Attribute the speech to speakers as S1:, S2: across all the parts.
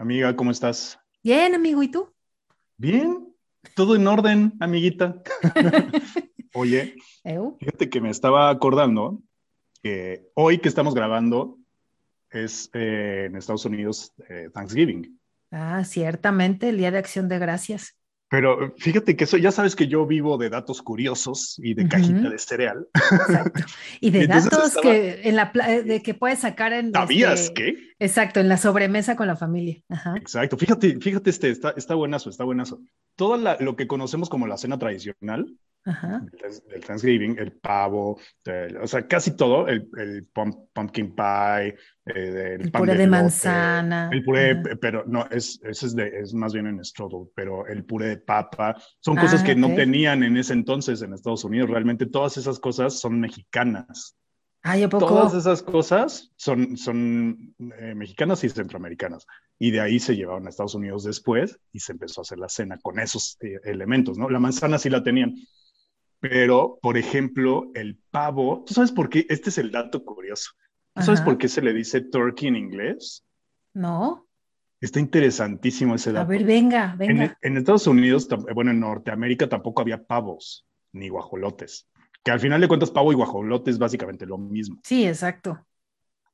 S1: Amiga, ¿cómo estás?
S2: Bien, amigo, ¿y tú?
S1: Bien, todo en orden, amiguita. Oye, fíjate que me estaba acordando que hoy que estamos grabando es eh, en Estados Unidos eh, Thanksgiving.
S2: Ah, ciertamente, el Día de Acción de Gracias.
S1: Pero fíjate que eso, ya sabes que yo vivo de datos curiosos y de cajita de cereal.
S2: Exacto. Y de
S1: Entonces
S2: datos
S1: estaba-
S2: que en la pla- de que puedes sacar en
S1: ¿Sabías
S2: este,
S1: qué?
S2: Exacto, en la sobremesa con la familia. Ajá.
S1: Exacto. Fíjate, fíjate este, está, está buenazo, está buenazo. Todo la- lo que conocemos como la cena tradicional,
S2: Ajá.
S1: del Thanksgiving, el pavo, o sea, casi todo, el, el pum- pumpkin pie, eh, el,
S2: El
S1: pan
S2: puré de
S1: elote,
S2: manzana.
S1: el puré,
S2: Ajá.
S1: pe- pero no, es, ese es, de, es más bien en strudel, pero el puré de papa, son
S2: Ah,
S1: cosas que no
S2: ok.
S1: tenían en ese entonces en Estados Unidos, realmente todas esas cosas son mexicanas.
S2: Ay, ¿a poco?
S1: Todas esas cosas son, son eh, mexicanas y centroamericanas. Y de ahí se llevaron a Estados Unidos después y se empezó a hacer la cena con esos eh, elementos, ¿no? La manzana sí la tenían. Pero, por ejemplo, el pavo, ¿tú sabes por qué? Este es el dato curioso. ¿Tú sabes
S2: Ajá.
S1: por qué se le dice turkey en inglés?
S2: No.
S1: Está interesantísimo ese
S2: A
S1: dato.
S2: ver, venga,
S1: En,
S2: venga.
S1: en Estados Unidos, tam- bueno, en Norteamérica tampoco había pavos ni guajolotes. Que al final de cuentas, pavo y guajolote es básicamente lo mismo.
S2: Sí, exacto.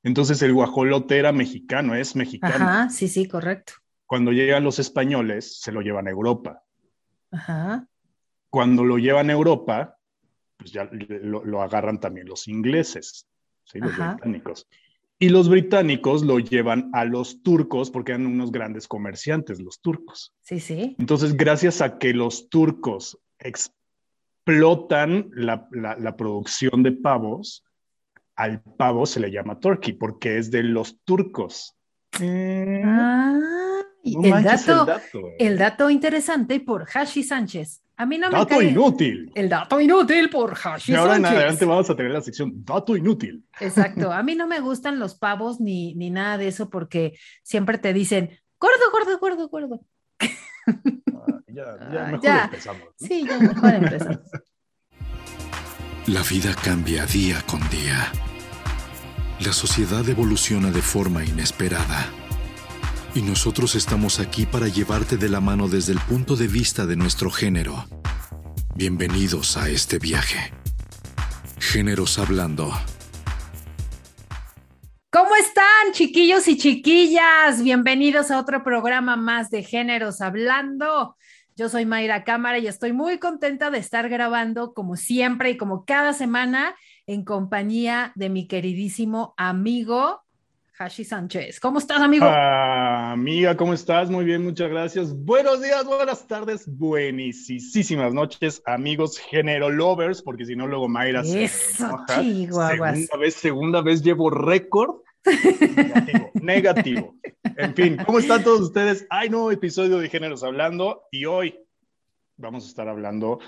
S1: Entonces el guajolote era mexicano, es mexicano.
S2: Ajá, sí, sí, correcto.
S1: Cuando llegan los españoles, se lo llevan a Europa.
S2: Ajá.
S1: Cuando lo llevan a Europa, pues ya lo, lo agarran también los ingleses, ¿sí? los
S2: Ajá.
S1: británicos. Y los británicos lo llevan a los turcos porque eran unos grandes comerciantes, los turcos.
S2: Sí, sí.
S1: Entonces, gracias a que los turcos explotan la, la- la producción de pavos, al pavo se le llama turkey porque es de los turcos.
S2: Ah, y
S1: No
S2: el dato,
S1: el dato, eh.
S2: el dato interesante por Hashi Sánchez. A mí no me
S1: Dato
S2: cae.
S1: inútil.
S2: El dato inútil por Hashi
S1: Y ahora en
S2: Sánchez.
S1: adelante vamos a tener la sección Dato inútil.
S2: Exacto. A mí no me gustan los pavos ni, ni nada de eso porque siempre te dicen gordo, gordo, gordo, gordo.
S1: Ah, ya, ya,
S2: Ah,
S1: mejor
S2: ya.
S1: empezamos. ¿no?
S2: Sí, ya mejor empezamos.
S3: La vida cambia día con día. La sociedad evoluciona de forma inesperada. Y nosotros estamos aquí para llevarte de la mano desde el punto de vista de nuestro género. Bienvenidos a este viaje. Géneros hablando.
S2: ¿Cómo están, chiquillos y chiquillas? Bienvenidos a otro programa más de Géneros Hablando. Yo soy Mayra Cámara y estoy muy contenta de estar grabando como siempre y como cada semana en compañía de mi queridísimo amigo Hashi Sánchez. ¿Cómo estás, amigo?
S1: Ah, amiga, ¿cómo estás? Muy bien, muchas gracias. Buenos días, buenas tardes, buenísimas noches, amigos género lovers, porque si no, luego Mayra se
S2: Eso,
S1: enoja.
S2: chihuahuas.
S1: Segunda vez, segunda vez llevo récord. Negativo, negativo. En fin, ¿cómo están todos ustedes? Hay nuevo episodio de Géneros Hablando y hoy vamos a estar hablando,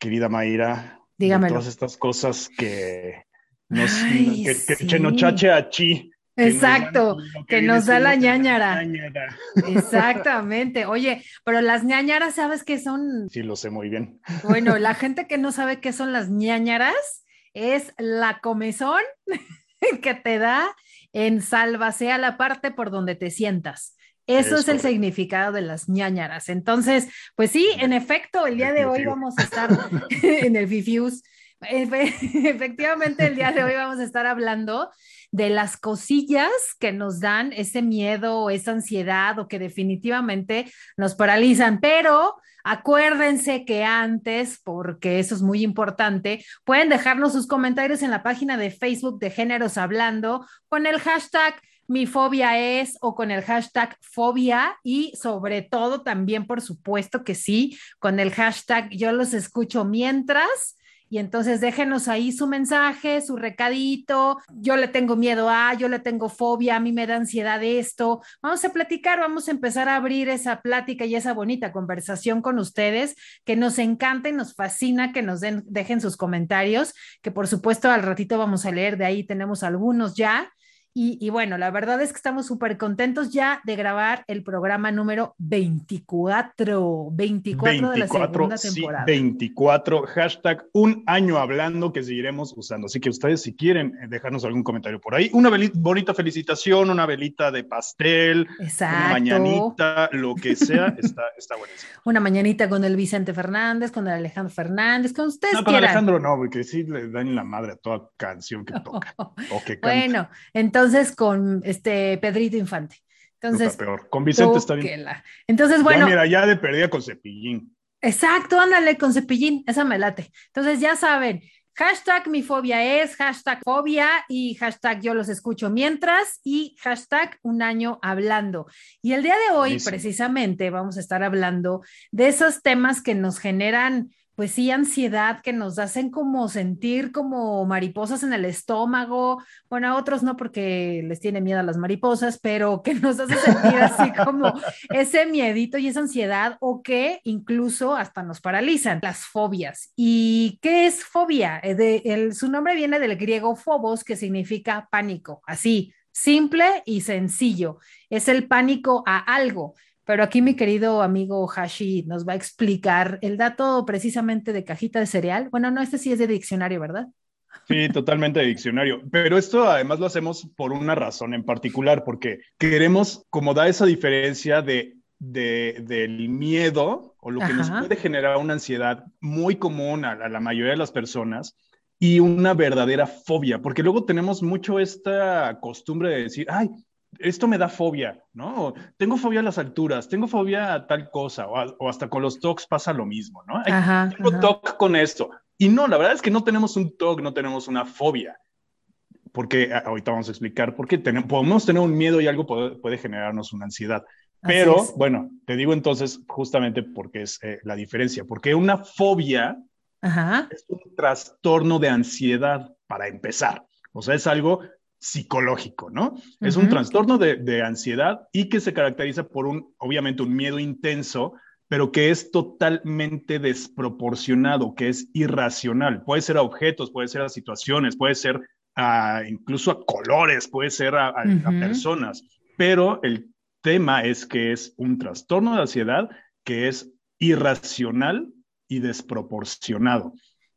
S1: querida Mayra, de
S2: Dígamelo.
S1: todas estas cosas que nos
S2: Ay,
S1: que, que
S2: sí.
S1: chenochache a chi.
S2: Exacto, que nos da la ñáñara. Exactamente. Oye, pero las ñañaras, ¿sabes qué son?
S1: Sí, lo sé muy bien.
S2: Bueno, la gente que no sabe qué son las ñañaras es la comezón que te da en sea la parte por donde te sientas. Eso
S1: Es
S2: es, el significado de las ñañaras. Entonces, pues sí, en efecto, el día de hoy vamos a estar en el Fifius. Efe- Efectivamente, el día de hoy vamos a estar hablando de las cosillas que nos dan ese miedo o esa ansiedad o que definitivamente nos paralizan, pero acuérdense que antes, porque eso es muy importante, pueden dejarnos sus comentarios en la página de Facebook de Géneros Hablando con el hashtag mi fobia es o con el hashtag fobia y sobre todo también, por supuesto que sí, con el hashtag yo los escucho mientras. Y entonces déjenos ahí su mensaje, su recadito. Yo le tengo miedo a, yo le tengo fobia, a mí me da ansiedad esto. Vamos a platicar, vamos a empezar a abrir esa plática y esa bonita conversación con ustedes, que nos encanta y nos fascina que nos den, dejen sus comentarios, que por supuesto al ratito vamos a leer, de ahí tenemos algunos ya. Y, bueno, la verdad es que estamos súper contentos ya de grabar el programa número 24, 24, de la segunda temporada.
S1: 24, hashtag un año hablando que seguiremos usando. Así que ustedes si quieren eh, dejarnos algún comentario por ahí, una bonita felicitación, una velita de pastel, una mañanita, lo que sea, está, está buenísimo.
S2: Una mañanita con el Vicente Fernández, con el Alejandro Fernández, con ustedes.
S1: No, con Alejandro no, porque sí le dan la madre a toda canción que toca. o que
S2: canta. Bueno, entonces entonces con este Pedrito Infante. Entonces,
S1: peor. Con Vicente está bien.
S2: Entonces, bueno.
S1: mira, ya de perdida con cepillín.
S2: Exacto, ándale con cepillín, esa me late. Entonces, ya saben, hashtag mi fobia es, hashtag fobia y hashtag yo los escucho mientras y hashtag un año hablando. Y el día de hoy, precisamente, vamos a estar hablando de esos temas que nos generan pues sí, ansiedad que nos hacen como sentir como mariposas en el estómago. Bueno, a otros no porque les tiene miedo a las mariposas, pero que nos hace sentir así como ese miedito y esa ansiedad o que incluso hasta nos paralizan, las fobias. ¿Y qué es fobia? Eh, su nombre viene del griego phobos, que significa pánico, así, simple y sencillo. Es el pánico a algo. Pero aquí mi querido amigo Hashi nos va a explicar el dato precisamente de cajita de cereal. Bueno, no, este sí es de diccionario, ¿verdad?
S1: Sí, totalmente de diccionario. Pero esto además lo hacemos por una razón en particular, porque queremos como da esa diferencia de, del miedo o lo que nos puede generar una ansiedad muy común a, a la mayoría de las personas y una verdadera fobia, porque luego tenemos mucho esta costumbre de decir, ay, esto me da fobia, ¿no? Tengo fobia a las alturas, tengo fobia a tal cosa, o, hasta con los TOCs pasa lo mismo, ¿no? tengo TOC con esto. Y no, la verdad es que no tenemos un TOC, no tenemos una fobia. Porque ahorita vamos a explicar por qué podemos tener un miedo y algo puede, generarnos una ansiedad. Pero bueno, te digo entonces justamente porque es eh, la diferencia, porque una fobia es un trastorno de ansiedad para empezar. O sea, es algo psicológico, ¿no? Es un trastorno de, ansiedad y que se caracteriza por un, obviamente, un miedo intenso, pero que es totalmente desproporcionado, que es irracional. Puede ser a objetos, puede ser a situaciones, puede ser incluso a colores, puede ser a, personas, pero el tema es que es un trastorno de ansiedad que es irracional y desproporcionado.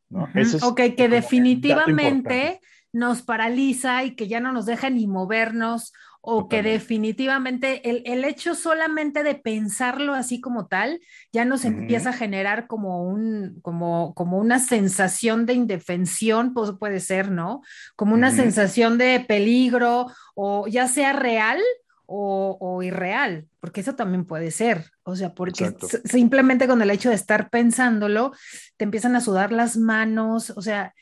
S1: ¿no?
S2: ok, que definitivamente nos paraliza y que ya no nos deja ni movernos o que definitivamente el, hecho solamente de pensarlo así como tal ya nos empieza a generar como un como como una sensación de indefensión pues puede ser no como una sensación de peligro o ya sea real o, irreal, porque eso también puede ser, o sea, porque simplemente con el hecho de estar pensándolo, te empiezan a sudar las manos, o sea,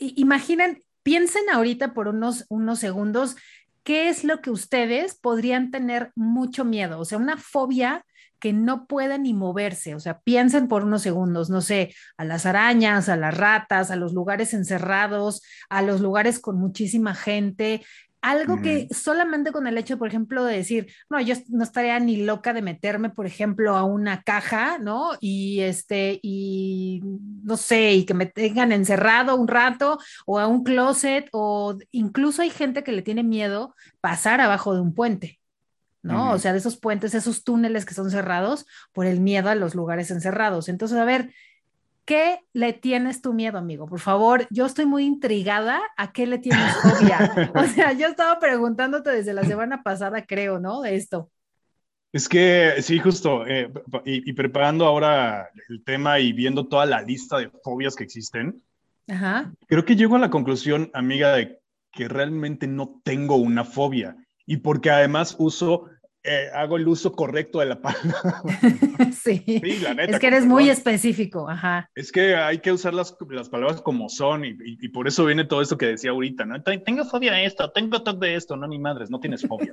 S2: imaginen Piensen ahorita por unos, unos segundos qué es lo que ustedes podrían tener mucho miedo, o sea, una fobia que no pueden ni moverse, o sea, piensen por unos segundos, no sé, a las arañas, a las ratas, a los lugares encerrados, a los lugares con muchísima gente, algo que solamente con el hecho, por ejemplo, de decir, no, yo no estaría ni loca de meterme, por ejemplo, a una caja, ¿no? Y este, y no sé, y que me tengan encerrado un rato o a un closet, o incluso hay gente que le tiene miedo pasar abajo de un puente. ¿no? O sea, de esos puentes, esos túneles que son cerrados por el miedo a los lugares encerrados. Entonces, a ver, ¿Qué le tienes tu miedo, amigo? Por favor, yo estoy muy intrigada. ¿A qué le tienes fobia? o sea, yo estaba preguntándote desde la semana pasada, creo, ¿no? De esto.
S1: Es que sí, justo, eh, y, preparando ahora el tema y viendo toda la lista de fobias que existen, creo que llego a la conclusión, amiga, de que realmente no tengo una fobia y porque además uso eh, hago el uso correcto de la palabra.
S2: sí, es que eres muy específico, ajá.
S1: Es que hay que usar las, las palabras como son y, y, por eso viene todo esto que decía ahorita, ¿no? Tengo fobia de esto, tengo toque de esto, no, ni madres, no tienes fobia,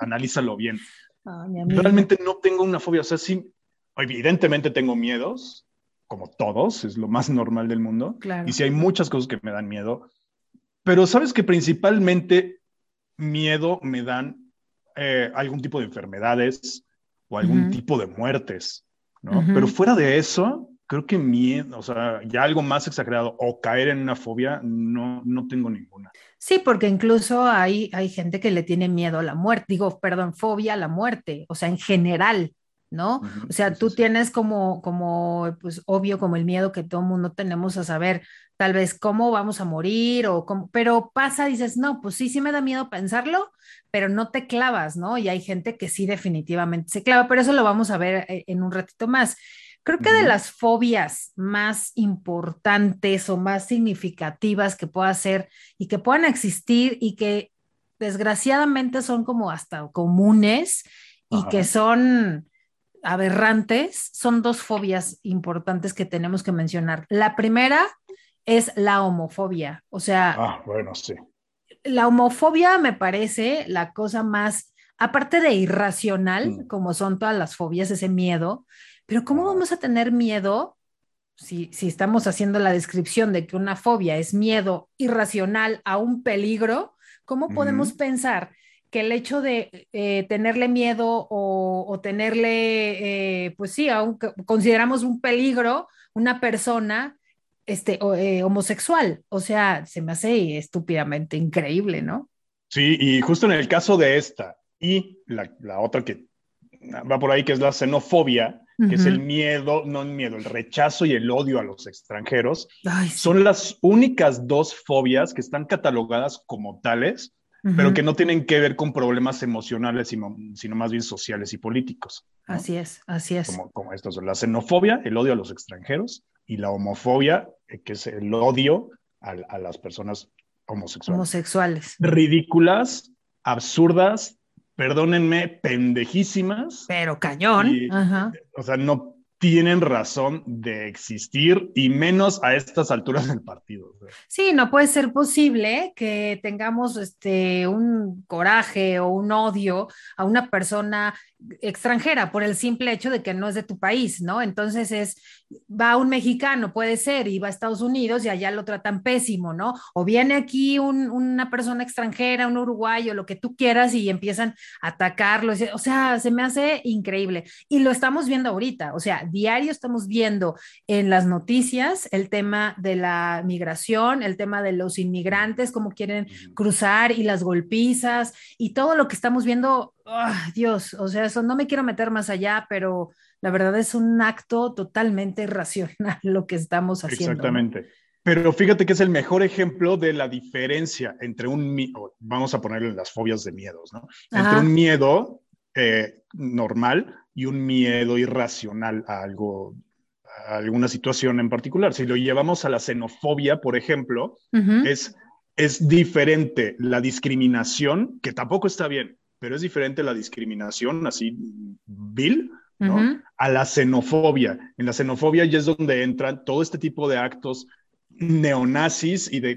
S1: analízalo bien. Realmente no tengo una fobia, o sea, sí, evidentemente tengo miedos, como todos, es lo más normal del mundo, claro. y sí hay muchas cosas que me dan miedo, pero sabes que principalmente miedo me dan eh, algún tipo de enfermedades o algún tipo de muertes, ¿no? Pero fuera de eso, creo que miedo, o sea, ya algo más exagerado o caer en una fobia, no, no tengo ninguna.
S2: Sí, porque incluso hay, hay gente que le tiene miedo a la muerte, digo, perdón, fobia a la muerte, o sea, en general, ¿no? O sea, tú tienes como, como, pues obvio, como el miedo que todo mundo tenemos a saber tal vez cómo vamos a morir o cómo, pero pasa, dices, no, pues sí, sí me da miedo pensarlo, pero no te clavas, ¿no? Y hay gente que sí definitivamente se clava, pero eso lo vamos a ver eh, en un ratito más. Creo que de las fobias más importantes o más significativas que pueda ser y que puedan existir y que desgraciadamente son como hasta comunes y que son aberrantes, son dos fobias importantes que tenemos que mencionar. La primera es la homofobia. O sea,
S1: ah, bueno, sí.
S2: La homofobia me parece la cosa más, aparte de irracional, mm. como son todas las fobias, ese miedo, pero ¿cómo vamos a tener miedo si, si, estamos haciendo la descripción de que una fobia es miedo irracional a un peligro? ¿Cómo podemos pensar que el hecho de eh, tenerle miedo o, tenerle, eh, pues sí, aunque consideramos un peligro, una persona este, eh, homosexual. O sea, se me hace estúpidamente increíble, ¿no?
S1: Sí, y justo en el caso de esta y la, otra que va por ahí, que es la xenofobia, que es el miedo, no el miedo, el rechazo y el odio a los extranjeros, son las únicas dos fobias que están catalogadas como tales, pero que no tienen que ver con problemas emocionales, sino, sino más bien sociales y políticos.
S2: Así es, así es.
S1: Como, como estos, la xenofobia, el odio a los extranjeros, y la homofobia, eh, que es el odio a, las personas homosexuales.
S2: Homosexuales.
S1: Ridículas, absurdas, perdónenme, pendejísimas.
S2: Pero cañón.
S1: O sea, no tienen razón de existir y menos a estas alturas del partido.
S2: Sí, no puede ser posible que tengamos este, un coraje o un odio a una persona extranjera por el simple hecho de que no es de tu país, ¿no? Entonces es, va un mexicano, puede ser, y va a Estados Unidos y allá lo tratan pésimo, ¿no? O viene aquí una persona extranjera, un uruguayo, lo que tú quieras, y empiezan a atacarlo. O sea, se me hace increíble. Y lo estamos viendo ahorita, o sea, diario estamos viendo en las noticias el tema de la migración, el tema de los inmigrantes, cómo quieren cruzar y las golpizas y todo lo que estamos viendo Dios, o sea, eso no me quiero meter más allá, pero la verdad es un acto totalmente irracional lo que estamos haciendo.
S1: Exactamente. Pero fíjate que es el mejor ejemplo de la diferencia entre un, vamos a ponerle las fobias de miedos, ¿no? Entre un miedo eh, normal y un miedo irracional a algo, a alguna situación en particular. Si lo llevamos a la xenofobia, por ejemplo, es, es diferente la discriminación, que tampoco está bien, pero es diferente la discriminación, así, vil, ¿no? A la xenofobia. En la xenofobia ya es donde entran todo este tipo de actos neonazis y de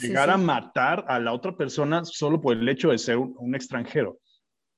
S1: llegar a matar a la otra persona solo por el hecho de ser un, extranjero.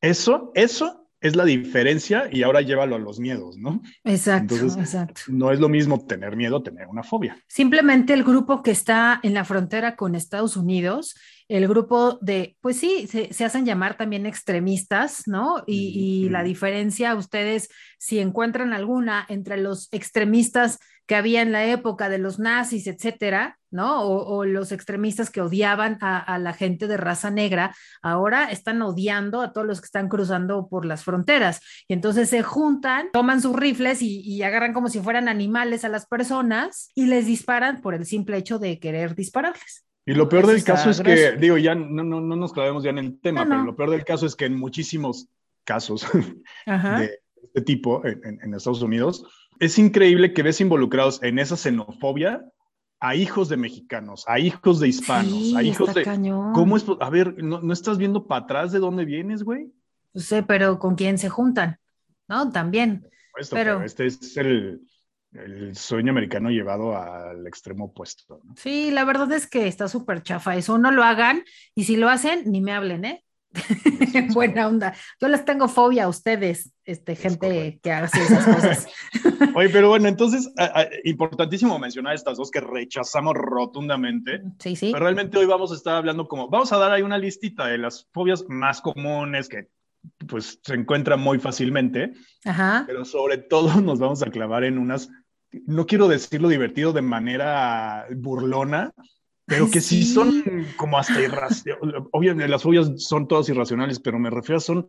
S1: Eso, eso es la diferencia y ahora llévalo a los miedos, ¿no?
S2: Exacto, exacto.
S1: No es lo mismo tener miedo, tener una fobia.
S2: Simplemente el grupo que está en la frontera con Estados Unidos el grupo de, pues sí, se, hacen llamar también extremistas, ¿no? Y, la diferencia, ustedes, si encuentran alguna entre los extremistas que había en la época de los nazis, etcétera, ¿no? O, los extremistas que odiaban a, la gente de raza negra, ahora están odiando a todos los que están cruzando por las fronteras. Y entonces se juntan, toman sus rifles y, y agarran como si fueran animales a las personas y les disparan por el simple hecho de querer dispararles.
S1: Y lo peor del caso es que, digo, ya no, no, no, nos clavemos ya en el tema, pero lo peor del caso es que en muchísimos casos de este tipo en, Estados Unidos, es increíble que ves involucrados en esa xenofobia a hijos de mexicanos, a hijos de hispanos, a hijos de... ¿Cómo es? A ver, ¿no, estás viendo para atrás de dónde vienes, güey?
S2: No sé, pero ¿con quién se juntan? ¿No? También.
S1: pero este es el el sueño americano llevado al extremo opuesto.
S2: Sí, la verdad es que está súper chafa eso. No lo hagan y si lo hacen, ni me hablen, ¿eh? Buena onda. Yo les tengo fobia a ustedes, este, gente que hace esas cosas.
S1: Oye, pero bueno, entonces, importantísimo mencionar estas dos que rechazamos rotundamente.
S2: Sí, sí.
S1: Pero realmente hoy vamos a estar hablando como, vamos a dar ahí una listita de las fobias más comunes que pues se encuentran muy fácilmente. Ajá. Pero sobre todo nos vamos a clavar en unas no quiero decirlo divertido de manera burlona, pero que sí, son como hasta irracionales. Obviamente las fobias son todas irracionales, pero me refiero a son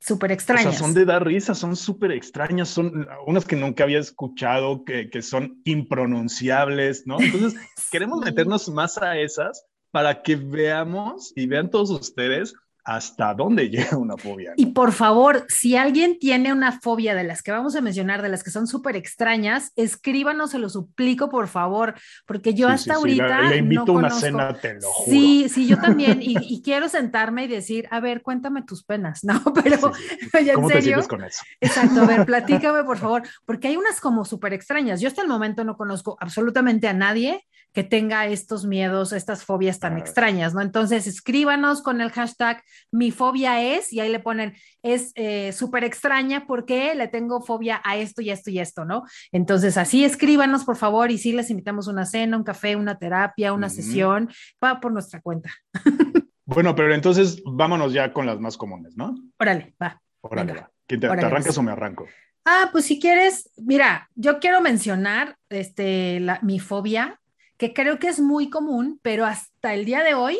S2: súper extrañas.
S1: O sea, son de dar risa, son súper extrañas, son unas que nunca había escuchado, que, que son impronunciables, ¿no? Entonces, queremos meternos más a esas para que veamos y vean todos ustedes hasta dónde llega una fobia.
S2: Y por favor, si alguien tiene una fobia de las que vamos a mencionar, de las que son súper extrañas, escríbanos, se lo suplico, por favor, porque yo hasta ahorita.
S1: Le, invito a una cena, te lo juro.
S2: Sí, sí, yo también. y, quiero sentarme y decir, a ver, cuéntame tus penas, ¿no? Pero,
S1: ¿Cómo te sientes con eso?
S2: Exacto, a ver, platícame, por favor, porque hay unas como súper extrañas. Yo hasta el momento no conozco absolutamente a nadie que tenga estos miedos, estas fobias tan extrañas, ¿no? Entonces, escríbanos con el hashtag mi fobia es, y ahí le ponen, es eh, súper extraña porque le tengo fobia a esto y esto y esto, ¿no? Entonces, así escríbanos, por favor, y sí les invitamos una cena, un café, una terapia, una sesión, va por nuestra cuenta.
S1: bueno, pero entonces vámonos ya con las más comunes, ¿no?
S2: Órale, va.
S1: Órale, va. te, arrancas o me arranco?
S2: Ah, pues si quieres, mira, yo quiero mencionar este, la, mi fobia, que creo que es muy común, pero hasta el día de hoy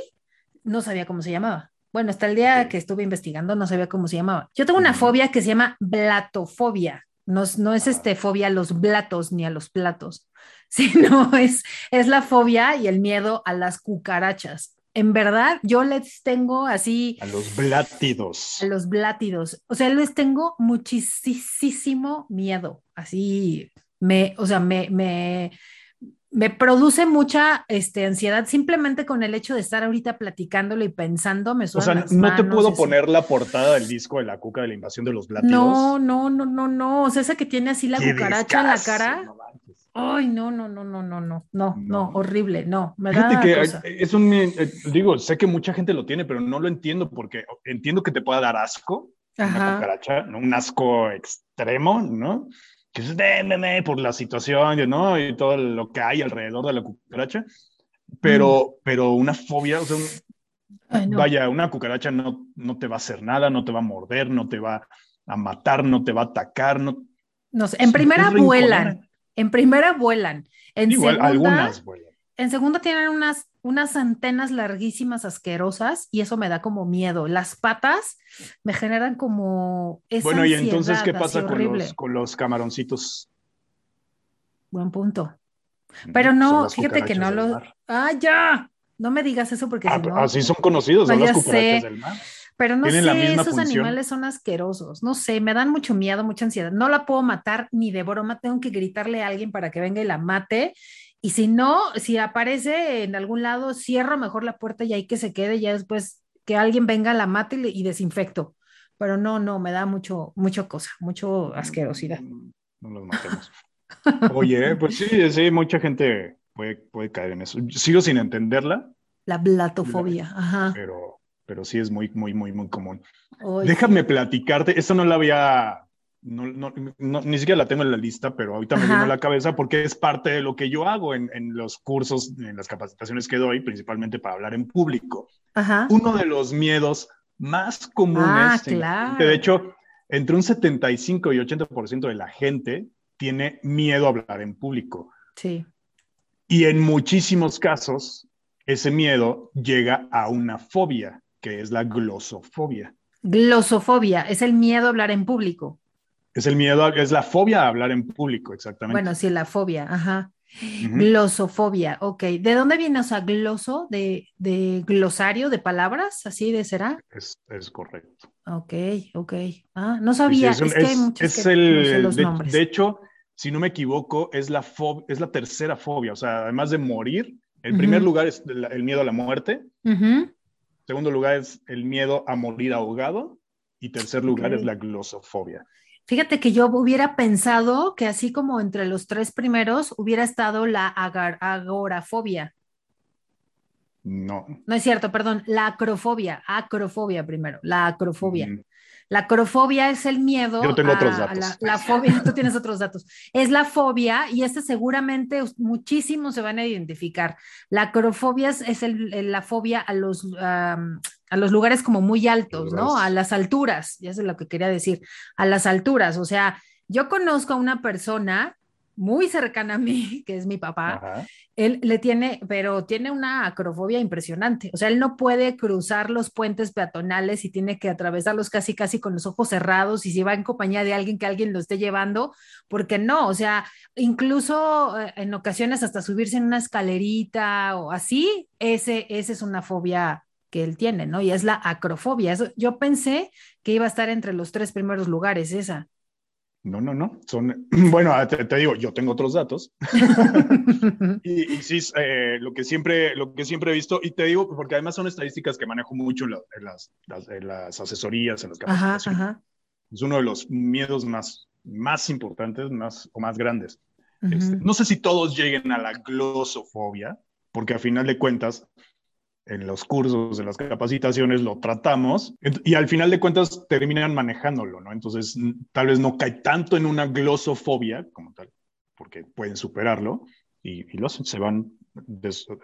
S2: no sabía cómo se llamaba. Bueno, hasta el día que estuve investigando no sabía cómo se llamaba. Yo tengo una fobia que se llama blatofobia. No, no es este fobia a los blatos ni a los platos, sino es, es la fobia y el miedo a las cucarachas. En verdad, yo les tengo así.
S1: A los blátidos.
S2: A los blátidos. O sea, les tengo muchísimo miedo. Así, me, o sea, me, me, me produce mucha este, ansiedad simplemente con el hecho de estar ahorita platicándolo y pensando, me
S1: O sea, no te puedo poner la portada del disco de la cuca de la invasión de los blátidos.
S2: No, no, no, no, no. O sea, esa que tiene así la cucaracha en la cara. Ay, no, no, no, no, no, no, no, no, horrible, no, me da
S1: que es un, eh, digo, sé que mucha gente lo tiene, pero no lo entiendo porque entiendo que te pueda dar asco, una cucaracha, ¿no? un asco extremo, ¿no? Que es de por la situación, ¿no? Y todo lo que hay alrededor de la cucaracha. Pero, mm. pero una fobia, o sea, vaya, una cucaracha no, no te va a hacer nada, no te va a morder, no te va a matar, no te va a atacar. No,
S2: no sé, en primera vuelan, en primera vuelan. En
S1: Igual, algunas vuelan.
S2: En segundo tienen unas unas antenas larguísimas, asquerosas, y eso me da como miedo. Las patas me generan como esa
S1: Bueno, y entonces, ¿qué pasa con los, con los, camaroncitos?
S2: Buen punto. Pero no, fíjate que no lo... ¡Ah, ya! No me digas eso porque
S1: ah, Así son conocidos, son las cucarachas del mar.
S2: Pero no sé, esos animales son asquerosos. No sé, me dan mucho miedo, mucha ansiedad. No la puedo matar ni de broma. Tengo que gritarle a alguien para que venga y la mate. Y si no, si aparece en algún lado, cierro mejor la puerta y ahí que se quede, ya después que alguien venga, la mate y, desinfecto. Pero no, no, me da mucho, mucho cosa, mucho asquerosidad.
S1: No, los matemos. Oye, pues sí, sí, mucha gente puede, puede caer en eso. Sigo sin entenderla.
S2: La blatofobia, ajá.
S1: Pero, pero sí es muy, muy, muy, muy común. Déjame platicarte, esto no la había no, no, ni siquiera la tengo en la lista, pero ahorita me vino a la cabeza porque es parte de lo que yo hago en, en, los cursos, en las capacitaciones que doy, principalmente para hablar en público. Uno de los miedos más comunes, ah, claro. de hecho, entre un 75 y 80% de la gente tiene miedo a hablar en público.
S2: Sí.
S1: Y en muchísimos casos, ese miedo llega a una fobia, que es la glosofobia.
S2: Glosofobia es el miedo a hablar en público.
S1: Es el miedo, es la fobia a hablar en público, exactamente.
S2: Bueno, sí, la fobia, ajá. Glosofobia, ok. ¿De dónde viene, o sea, gloso? ¿De, glosario de palabras? ¿Así de será?
S1: Es, correcto.
S2: Ok, ok. Ah, no sabía, es, que hay muchos que
S1: el, los de, nombres. De hecho, si no me equivoco, es la, es la tercera fobia, o sea, además de morir, el primer lugar es el, miedo a la muerte, segundo lugar es el miedo a morir ahogado y tercer lugar es la glosofobia.
S2: Fíjate que yo hubiera pensado que así como entre los tres primeros hubiera estado la agorafobia.
S1: No.
S2: No es cierto, perdón, la acrofobia, acrofobia primero, la acrofobia. La acrofobia es el miedo.
S1: Yo tengo otros datos.
S2: la, fobia, tú tienes otros datos. Es la fobia y este seguramente muchísimos se van a identificar. La acrofobia es, la fobia a los, a los lugares como muy altos, ¿no? A las alturas, ya es lo que quería decir, a las alturas. O sea, yo conozco a una persona muy cercana a mí, que es mi papá, él le tiene, pero tiene una acrofobia impresionante. O sea, él no puede cruzar los puentes peatonales y tiene que atravesarlos casi, casi con los ojos cerrados y si va en compañía de alguien que alguien lo esté llevando, porque no, o sea, incluso eh, en ocasiones hasta subirse en una escalerita o así, ese, ese es una fobia que él tiene, ¿no? Y es la acrofobia. yo pensé que iba a estar entre los tres primeros lugares esa.
S1: No, no, no. Son, bueno, ah, te, digo, yo tengo otros datos. y, sí, eh, lo, que siempre, lo que siempre he visto, y te digo, porque además son estadísticas que manejo mucho en, las, las, asesorías, en las capacitaciones. Es uno de los miedos más, más importantes más, o más grandes. Este, no sé si todos lleguen a la glosofobia, porque a final de cuentas, en los cursos, en las capacitaciones, lo tratamos y al final de cuentas terminan manejándolo, ¿no? Entonces, tal vez no cae tanto en una glosofobia como tal, porque pueden superarlo y, los, se van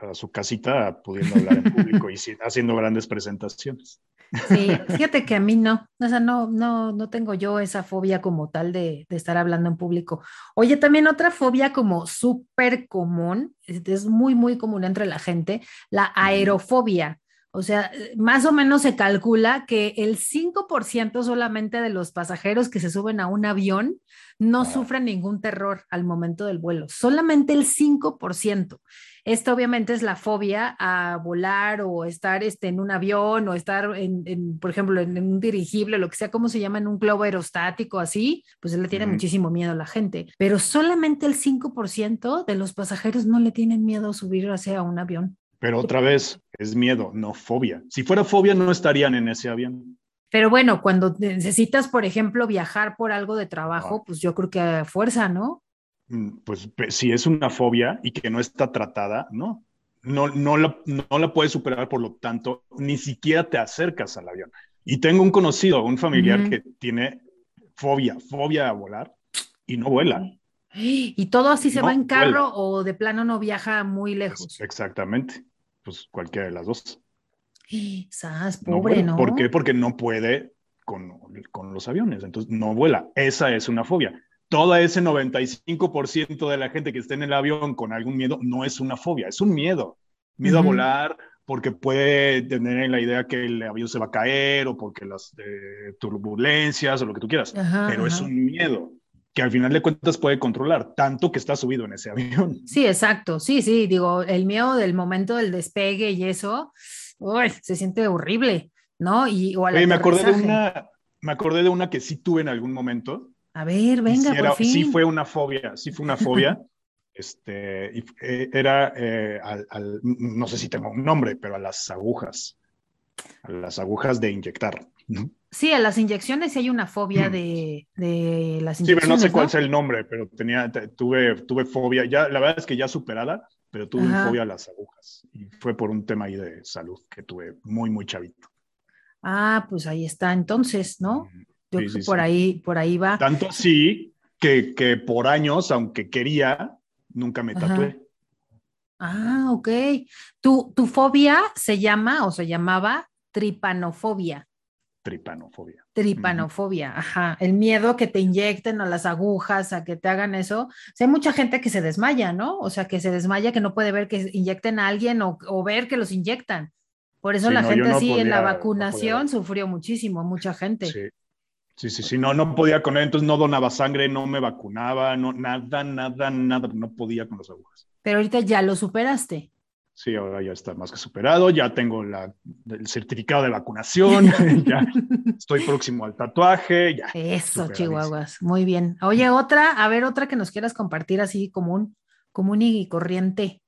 S1: a su casita pudiendo hablar en público y haciendo grandes presentaciones.
S2: Sí, fíjate que a mí no, o sea, no, no, no tengo yo esa fobia como tal de, de estar hablando en público. Oye, también otra fobia como súper común, es muy, muy común entre la gente, la aerofobia. O sea, más o menos se calcula que el 5% solamente de los pasajeros que se suben a un avión no sufren ningún terror al momento del vuelo, solamente el 5%. Esto obviamente es la fobia a volar o estar este, en un avión o estar, en, por ejemplo, en, un dirigible, lo que sea, como se llama, en un globo aerostático, así, pues le tiene muchísimo miedo a la gente. Pero solamente el 5% de los pasajeros no le tienen miedo a subir hacia un avión.
S1: Pero otra vez, es miedo, no fobia. Si fuera fobia, no estarían en ese avión.
S2: Pero bueno, cuando necesitas, por ejemplo, viajar por algo de trabajo, ah. pues yo creo que a fuerza, ¿no?
S1: Mm, pues si es una fobia y que no está tratada, no. No, no, la, no la puedes superar, por lo tanto, ni siquiera te acercas al avión. Y tengo un conocido, un familiar que tiene fobia, fobia a volar y no vuela.
S2: ¿Y todo así se va en carro o de plano no viaja muy lejos?
S1: exactamente, pues cualquiera de las dos.
S2: Sas, pobre, ¿no?
S1: ¿Por qué? Porque no puede con, con los aviones, entonces no vuela. Esa es una fobia todo ese 95% de la gente que está en el avión con algún miedo no es una fobia, es un miedo. Miedo a volar porque puede tener la idea que el avión se va a caer o porque las eh, turbulencias o lo que tú quieras, pero es un miedo que al final de cuentas puede controlar, tanto que está subido en ese avión.
S2: Sí, exacto, sí, sí, digo, el miedo del momento del despegue y eso, uy, se siente horrible, ¿no? Y, o
S1: me acordé de una, me acordé de una que sí tuve en algún momento,
S2: a ver, venga, por fin.
S1: Sí fue una fobia, sí fue una fobia. este, eh, era eh, al, no sé si tengo un nombre, pero a las agujas, a las agujas de inyectar.
S2: Sí, a las inyecciones sí hay una fobia mm. de, de, las inyecciones.
S1: Sí, pero no sé cuál es el nombre, pero tenía, tuve, tuve fobia, ya, la verdad es que ya superada, pero tuve fobia a las agujas. Y fue por un tema ahí de salud que tuve muy, muy chavito.
S2: Ah, pues ahí está entonces, ¿no? Yo por, Ahí, por ahí va.
S1: Tanto así que, que por años, aunque quería, nunca me tatué.
S2: Ah, ok. Tu, tu fobia se llama o se llamaba tripanofobia.
S1: Tripanofobia.
S2: Tripanofobia, ajá. El miedo que te inyecten a las agujas, a que te hagan eso. O sea, hay mucha gente que se desmaya, ¿no? O sea, que se desmaya, que no puede ver que inyecten a alguien o, o ver que los inyectan. Por eso la gente así en la vacunación sufrió muchísimo, mucha gente.
S1: Sí. Sí, sí, sí, no, no podía con él, entonces no donaba sangre, no me vacunaba, no, nada, nada, nada, no podía con las agujas.
S2: Pero ahorita ya lo superaste.
S1: Sí, ahora ya está más que superado, ya tengo la, el certificado de vacunación, ya estoy próximo al tatuaje, ya.
S2: Eso, Chihuahuas, muy bien. Oye, otra, a ver, otra que nos quieras compartir así común, común y corriente.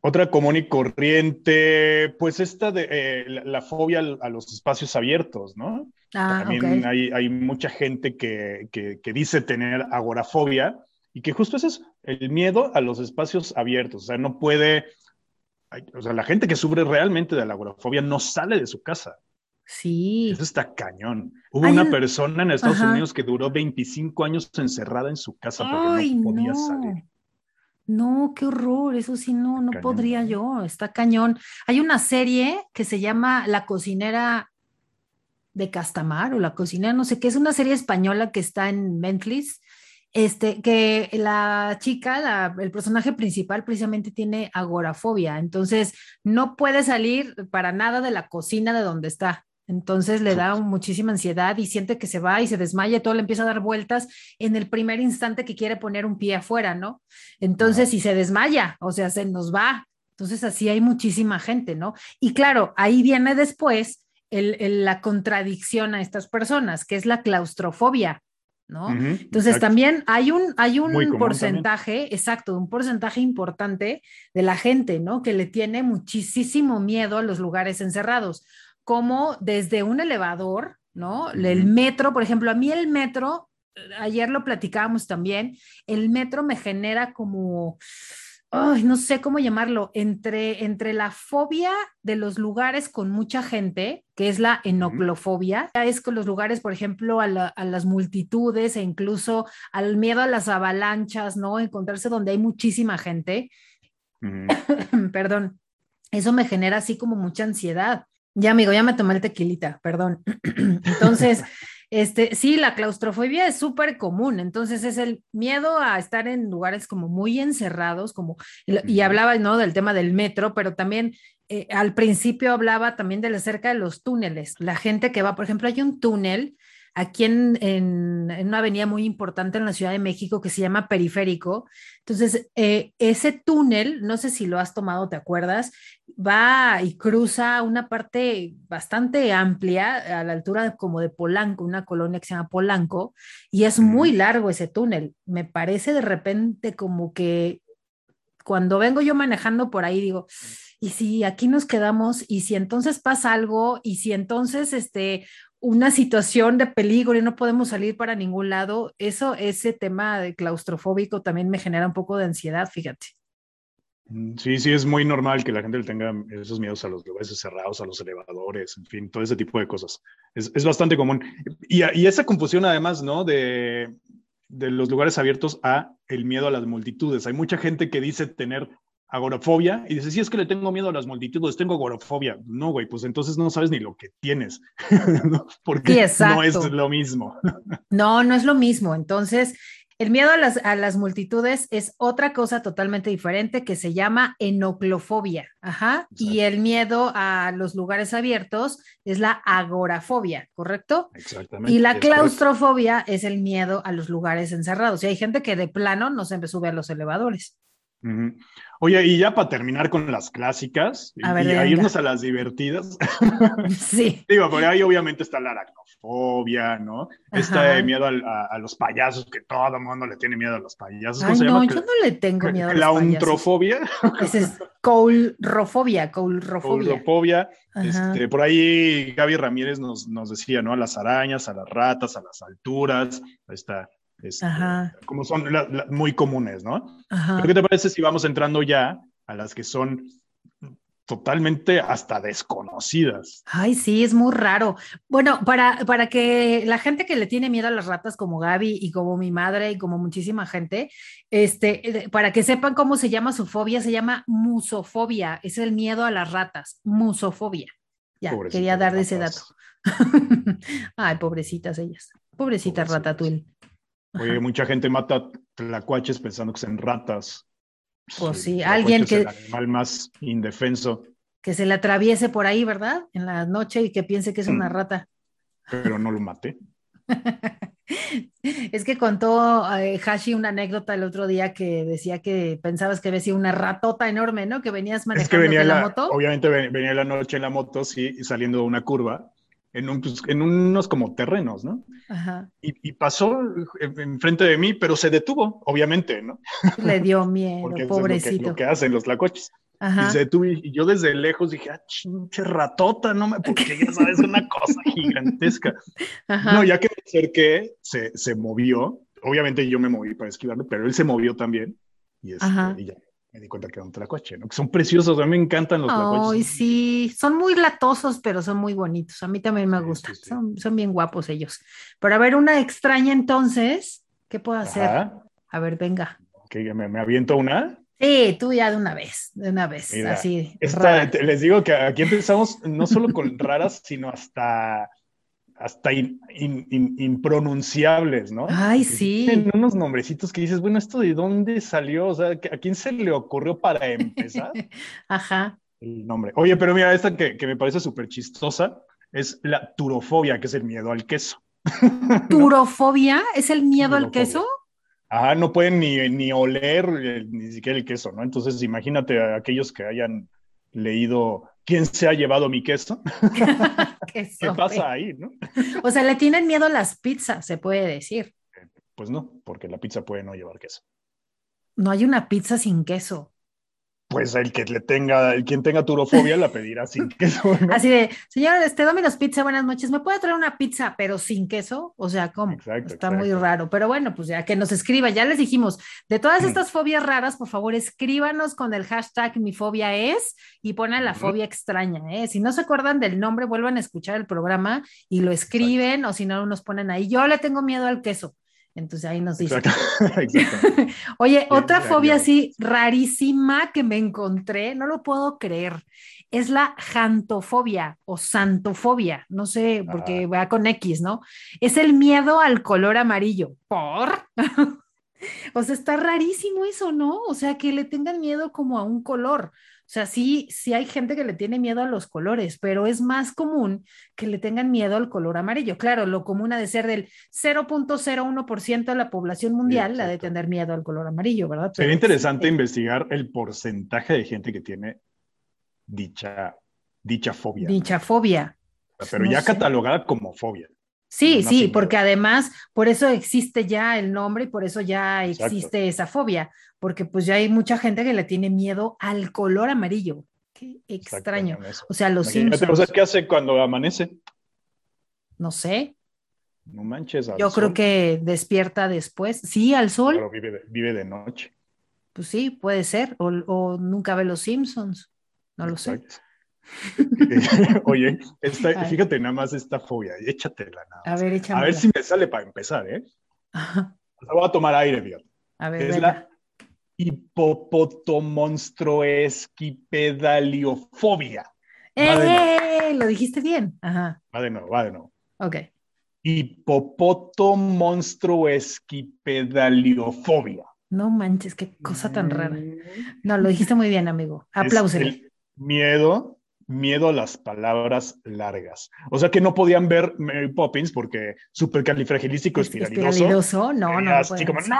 S1: Otra común y corriente, pues esta de eh, la, fobia a los espacios abiertos, ¿no? Ah, También hay, mucha gente que, dice tener agorafobia y que justo eso es el miedo a los espacios abiertos. O sea, no puede, o sea, la gente que sufre realmente de la agorafobia no sale de su casa.
S2: Sí.
S1: Eso está cañón. Hubo una persona en Estados Unidos que duró 25 años encerrada en su casa porque no podía salir.
S2: No, qué horror, eso sí, no, no podría yo, está cañón. Hay una serie que se llama La cocinera de Castamar o La cocinera, no sé qué, es una serie española que está en Netflix este, que la chica, el personaje principal precisamente tiene agorafobia, entonces no puede salir para nada de la cocina de donde está. Entonces le da muchísima ansiedad y siente que se va y se desmaya todo le empieza a dar vueltas en el primer instante que quiere poner un pie afuera, ¿no? Entonces, si se desmaya, o sea, se nos va. Entonces, así hay muchísima gente, ¿no? Y claro, ahí viene después la contradicción a estas personas, que es la claustrofobia. ¿No? Entonces también hay un, hay un porcentaje, exacto, un porcentaje importante de la gente, ¿no? Que le tiene muchísimo miedo a los lugares encerrados, como desde un elevador, ¿no? El metro, por ejemplo, a mí el metro, ayer lo platicábamos también, el metro me genera como no sé cómo llamarlo, entre, entre la fobia de los lugares con mucha gente, que es la enoclofobia, es con los lugares, por ejemplo, a, las multitudes e incluso al miedo a las avalanchas, ¿no? Encontrarse donde hay muchísima gente. perdón, eso me genera así como mucha ansiedad. Ya, amigo, ya me tomé el tequilita, perdón. Entonces, este, sí, la claustrofobia es súper común, entonces es el miedo a estar en lugares como muy encerrados, como, y hablaba, ¿no? Del tema del metro, pero también eh, al principio hablaba también de la cerca de los túneles. La gente que va, por ejemplo, hay un túnel aquí en, una avenida muy importante en la Ciudad de México que se llama Periférico. Entonces, eh, ese túnel, no sé si lo has tomado, ¿te acuerdas? Va y cruza una parte bastante amplia a la altura como de Polanco, una colonia que se llama Polanco, y es muy largo ese túnel. Me parece de repente como que cuando vengo yo manejando por ahí, digo, y si aquí nos quedamos, y si entonces pasa algo, y si entonces este, una situación de peligro y no podemos salir para ningún lado, eso, ese tema de claustrofóbico también me genera un poco de ansiedad, fíjate.
S1: Mm, sí, sí, es muy normal que la gente tenga esos miedos a los lugares cerrados, a los elevadores, en fin, todo ese tipo de cosas. Es, es bastante común. Y, y, esa confusión además, ¿no? De, de los lugares abiertos a el miedo a las multitudes. Hay mucha gente que dice tener agorafobia y dices, sí, es que le tengo miedo a las multitudes, tengo agorafobia. No, güey, pues entonces no sabes ni lo que tienes, porque no es lo mismo.
S2: no, no es lo mismo. Entonces, el miedo a las, a las, multitudes es otra cosa totalmente diferente que se llama enoclofobia. Ajá. Y el miedo a los lugares abiertos es la agorafobia, ¿correcto?
S1: Exactamente.
S2: Y la claustrofobia es el miedo a los lugares encerrados. Y hay gente que de plano no se sube a los elevadores.
S1: Oye, y ya para terminar con las clásicas y, a irnos a las divertidas.
S2: Sí.
S1: Digo, por ahí obviamente está la aracnofobia, ¿no? Está de miedo a, los payasos, que todo el mundo le tiene miedo a los payasos.
S2: Ay, no, yo no le tengo miedo a los
S1: payasos. La untrofobia.
S2: Esa es coulrofobia, coulrofobia.
S1: Este, por ahí Gaby Ramírez nos, nos decía, ¿no? A las arañas, a las ratas, a las alturas. Ahí está este, como son muy comunes, ¿no? ¿Qué te parece si vamos entrando ya a las que son totalmente hasta desconocidas?
S2: Ay, sí, es muy raro. Bueno, para, para que la gente que le tiene miedo a las ratas como Gaby y como mi madre y como muchísima gente, este, para que sepan cómo se llama su fobia, se llama musofobia, es el miedo a las ratas, musofobia. Ya, quería dar ese dato. Ay, pobrecitas ellas. Pobrecita Ratatouille.
S1: Oye, mucha gente mata tlacuaches pensando que son ratas.
S2: Pues sí, alguien que...
S1: Es el animal más indefenso.
S2: Que se le atraviese por ahí, ¿verdad? En la noche y que piense que es una mm. rata.
S1: Pero no lo maté.
S2: es que contó eh, Hashi una anécdota el otro día que decía que pensabas que había una ratota enorme, ¿no? Que venías manejando es que venía la, moto.
S1: Obviamente venía la noche en la moto, sí, saliendo de una curva en, pues, en unos como terrenos, ¿no? Ajá. Y, pasó enfrente de mí, pero se detuvo, obviamente, ¿no?
S2: Le dio miedo, pobrecito.
S1: lo, que, hacen los lacoches. Ajá. Y se detuvo y yo desde lejos dije, ah, chinche ratota, no me, porque ya sabes, una cosa gigantesca. Ajá. No, ya que me acerqué, se, se movió. Obviamente yo me moví para esquivarlo, pero él se movió también. Y, este, y ya me di cuenta que era un tlacuache, ¿no? Que son preciosos, a mí me encantan los tlacuaches.
S2: Ay, sí, son muy latosos, pero son muy bonitos. A mí también me gustan, Son, son, bien guapos ellos. Pero a ver, una extraña entonces, ¿qué puedo hacer? A ver, venga.
S1: Ok, ¿me, me aviento una?
S2: Sí, tú ya de una vez, de una vez, así.
S1: les digo que aquí empezamos no solo con raras, sino hasta hasta impronunciables, ¿no?
S2: Ay, sí.
S1: Tienen unos nombrecitos que dices, bueno, ¿esto de dónde salió? O sea, ¿a quién se le ocurrió para empezar?
S2: Ajá.
S1: El nombre. Oye, pero mira, esta que, me parece súper chistosa es la turofobia, que es el miedo al queso.
S2: ¿Turofobia? ¿Es el miedo al queso?
S1: Ajá, no pueden ni, ni oler eh, ni siquiera el queso, ¿no? Entonces, imagínate a aquellos que hayan leído ¿Quién se ha llevado mi queso? ¿Qué pasa ahí, no?
S2: O sea, le tienen miedo las pizzas, se puede decir.
S1: Pues no, porque la pizza puede no llevar queso.
S2: No hay una pizza sin queso
S1: pues el que le tenga, el quien tenga turofobia la pedirá sin queso.
S2: Así de, señor, este Domino's Pizza, buenas noches, ¿me puede traer una pizza pero sin queso? O sea, ¿cómo? Está muy raro, pero bueno, pues ya que nos escriba, ya les dijimos, de todas mm. estas fobias raras, por favor, escríbanos con el hashtag mi fobia es y ponen la fobia extraña, ¿eh? Si no se acuerdan del nombre, vuelvan a escuchar el programa y lo escriben o si no, nos ponen ahí, yo le tengo miedo al queso. Entonces ahí nos dice. Oye, otra fobia así rarísima que me encontré, no lo puedo creer, es la jantofobia o santofobia, no sé, porque va con X, ¿no? Es el miedo al color amarillo. ¿Por? o sea, está rarísimo eso, ¿no? O sea, que le tengan miedo como a un color. O sea, sí, sí hay gente que le tiene miedo a los colores, pero es más común que le tengan miedo al color amarillo. Claro, lo común ha de ser del 0.01% de la población mundial, la de tener miedo al color amarillo, ¿verdad?
S1: Sería interesante investigar el porcentaje de gente que tiene dicha, dicha fobia.
S2: Dicha fobia.
S1: Pero ya catalogada como fobia.
S2: Sí, sí, porque además por eso existe ya el nombre y por eso ya existe esa fobia, porque pues ya hay mucha gente que le tiene miedo al color amarillo. Qué extraño. O sea, los Simpsons.
S1: ¿qué hace cuando amanece?
S2: No sé.
S1: No manches.
S2: Yo creo que despierta después. Sí, al sol.
S1: Pero vive de, noche.
S2: Pues sí, puede ser. O, nunca ve los Simpsons. No lo sé.
S1: Oye, fíjate nada más esta fobia, échatela nada.
S2: A ver,
S1: A ver si me sale para empezar, ¿eh? voy a tomar aire, fíjate.
S2: A ver,
S1: es la hipopotomonstruesquipedaliofobia.
S2: ¡Eh! Lo dijiste bien. Ajá.
S1: Va de nuevo, va de nuevo.
S2: Ok.
S1: Hipopotomonstruesquipedaliofobia.
S2: No manches, qué cosa tan rara. Mm. No, lo dijiste muy bien, amigo. Aplausos.
S1: Miedo miedo a las palabras largas. O sea que no podían ver Mary Poppins porque supercalifragilístico espiralidoso.
S2: No, no.
S1: Así como, no,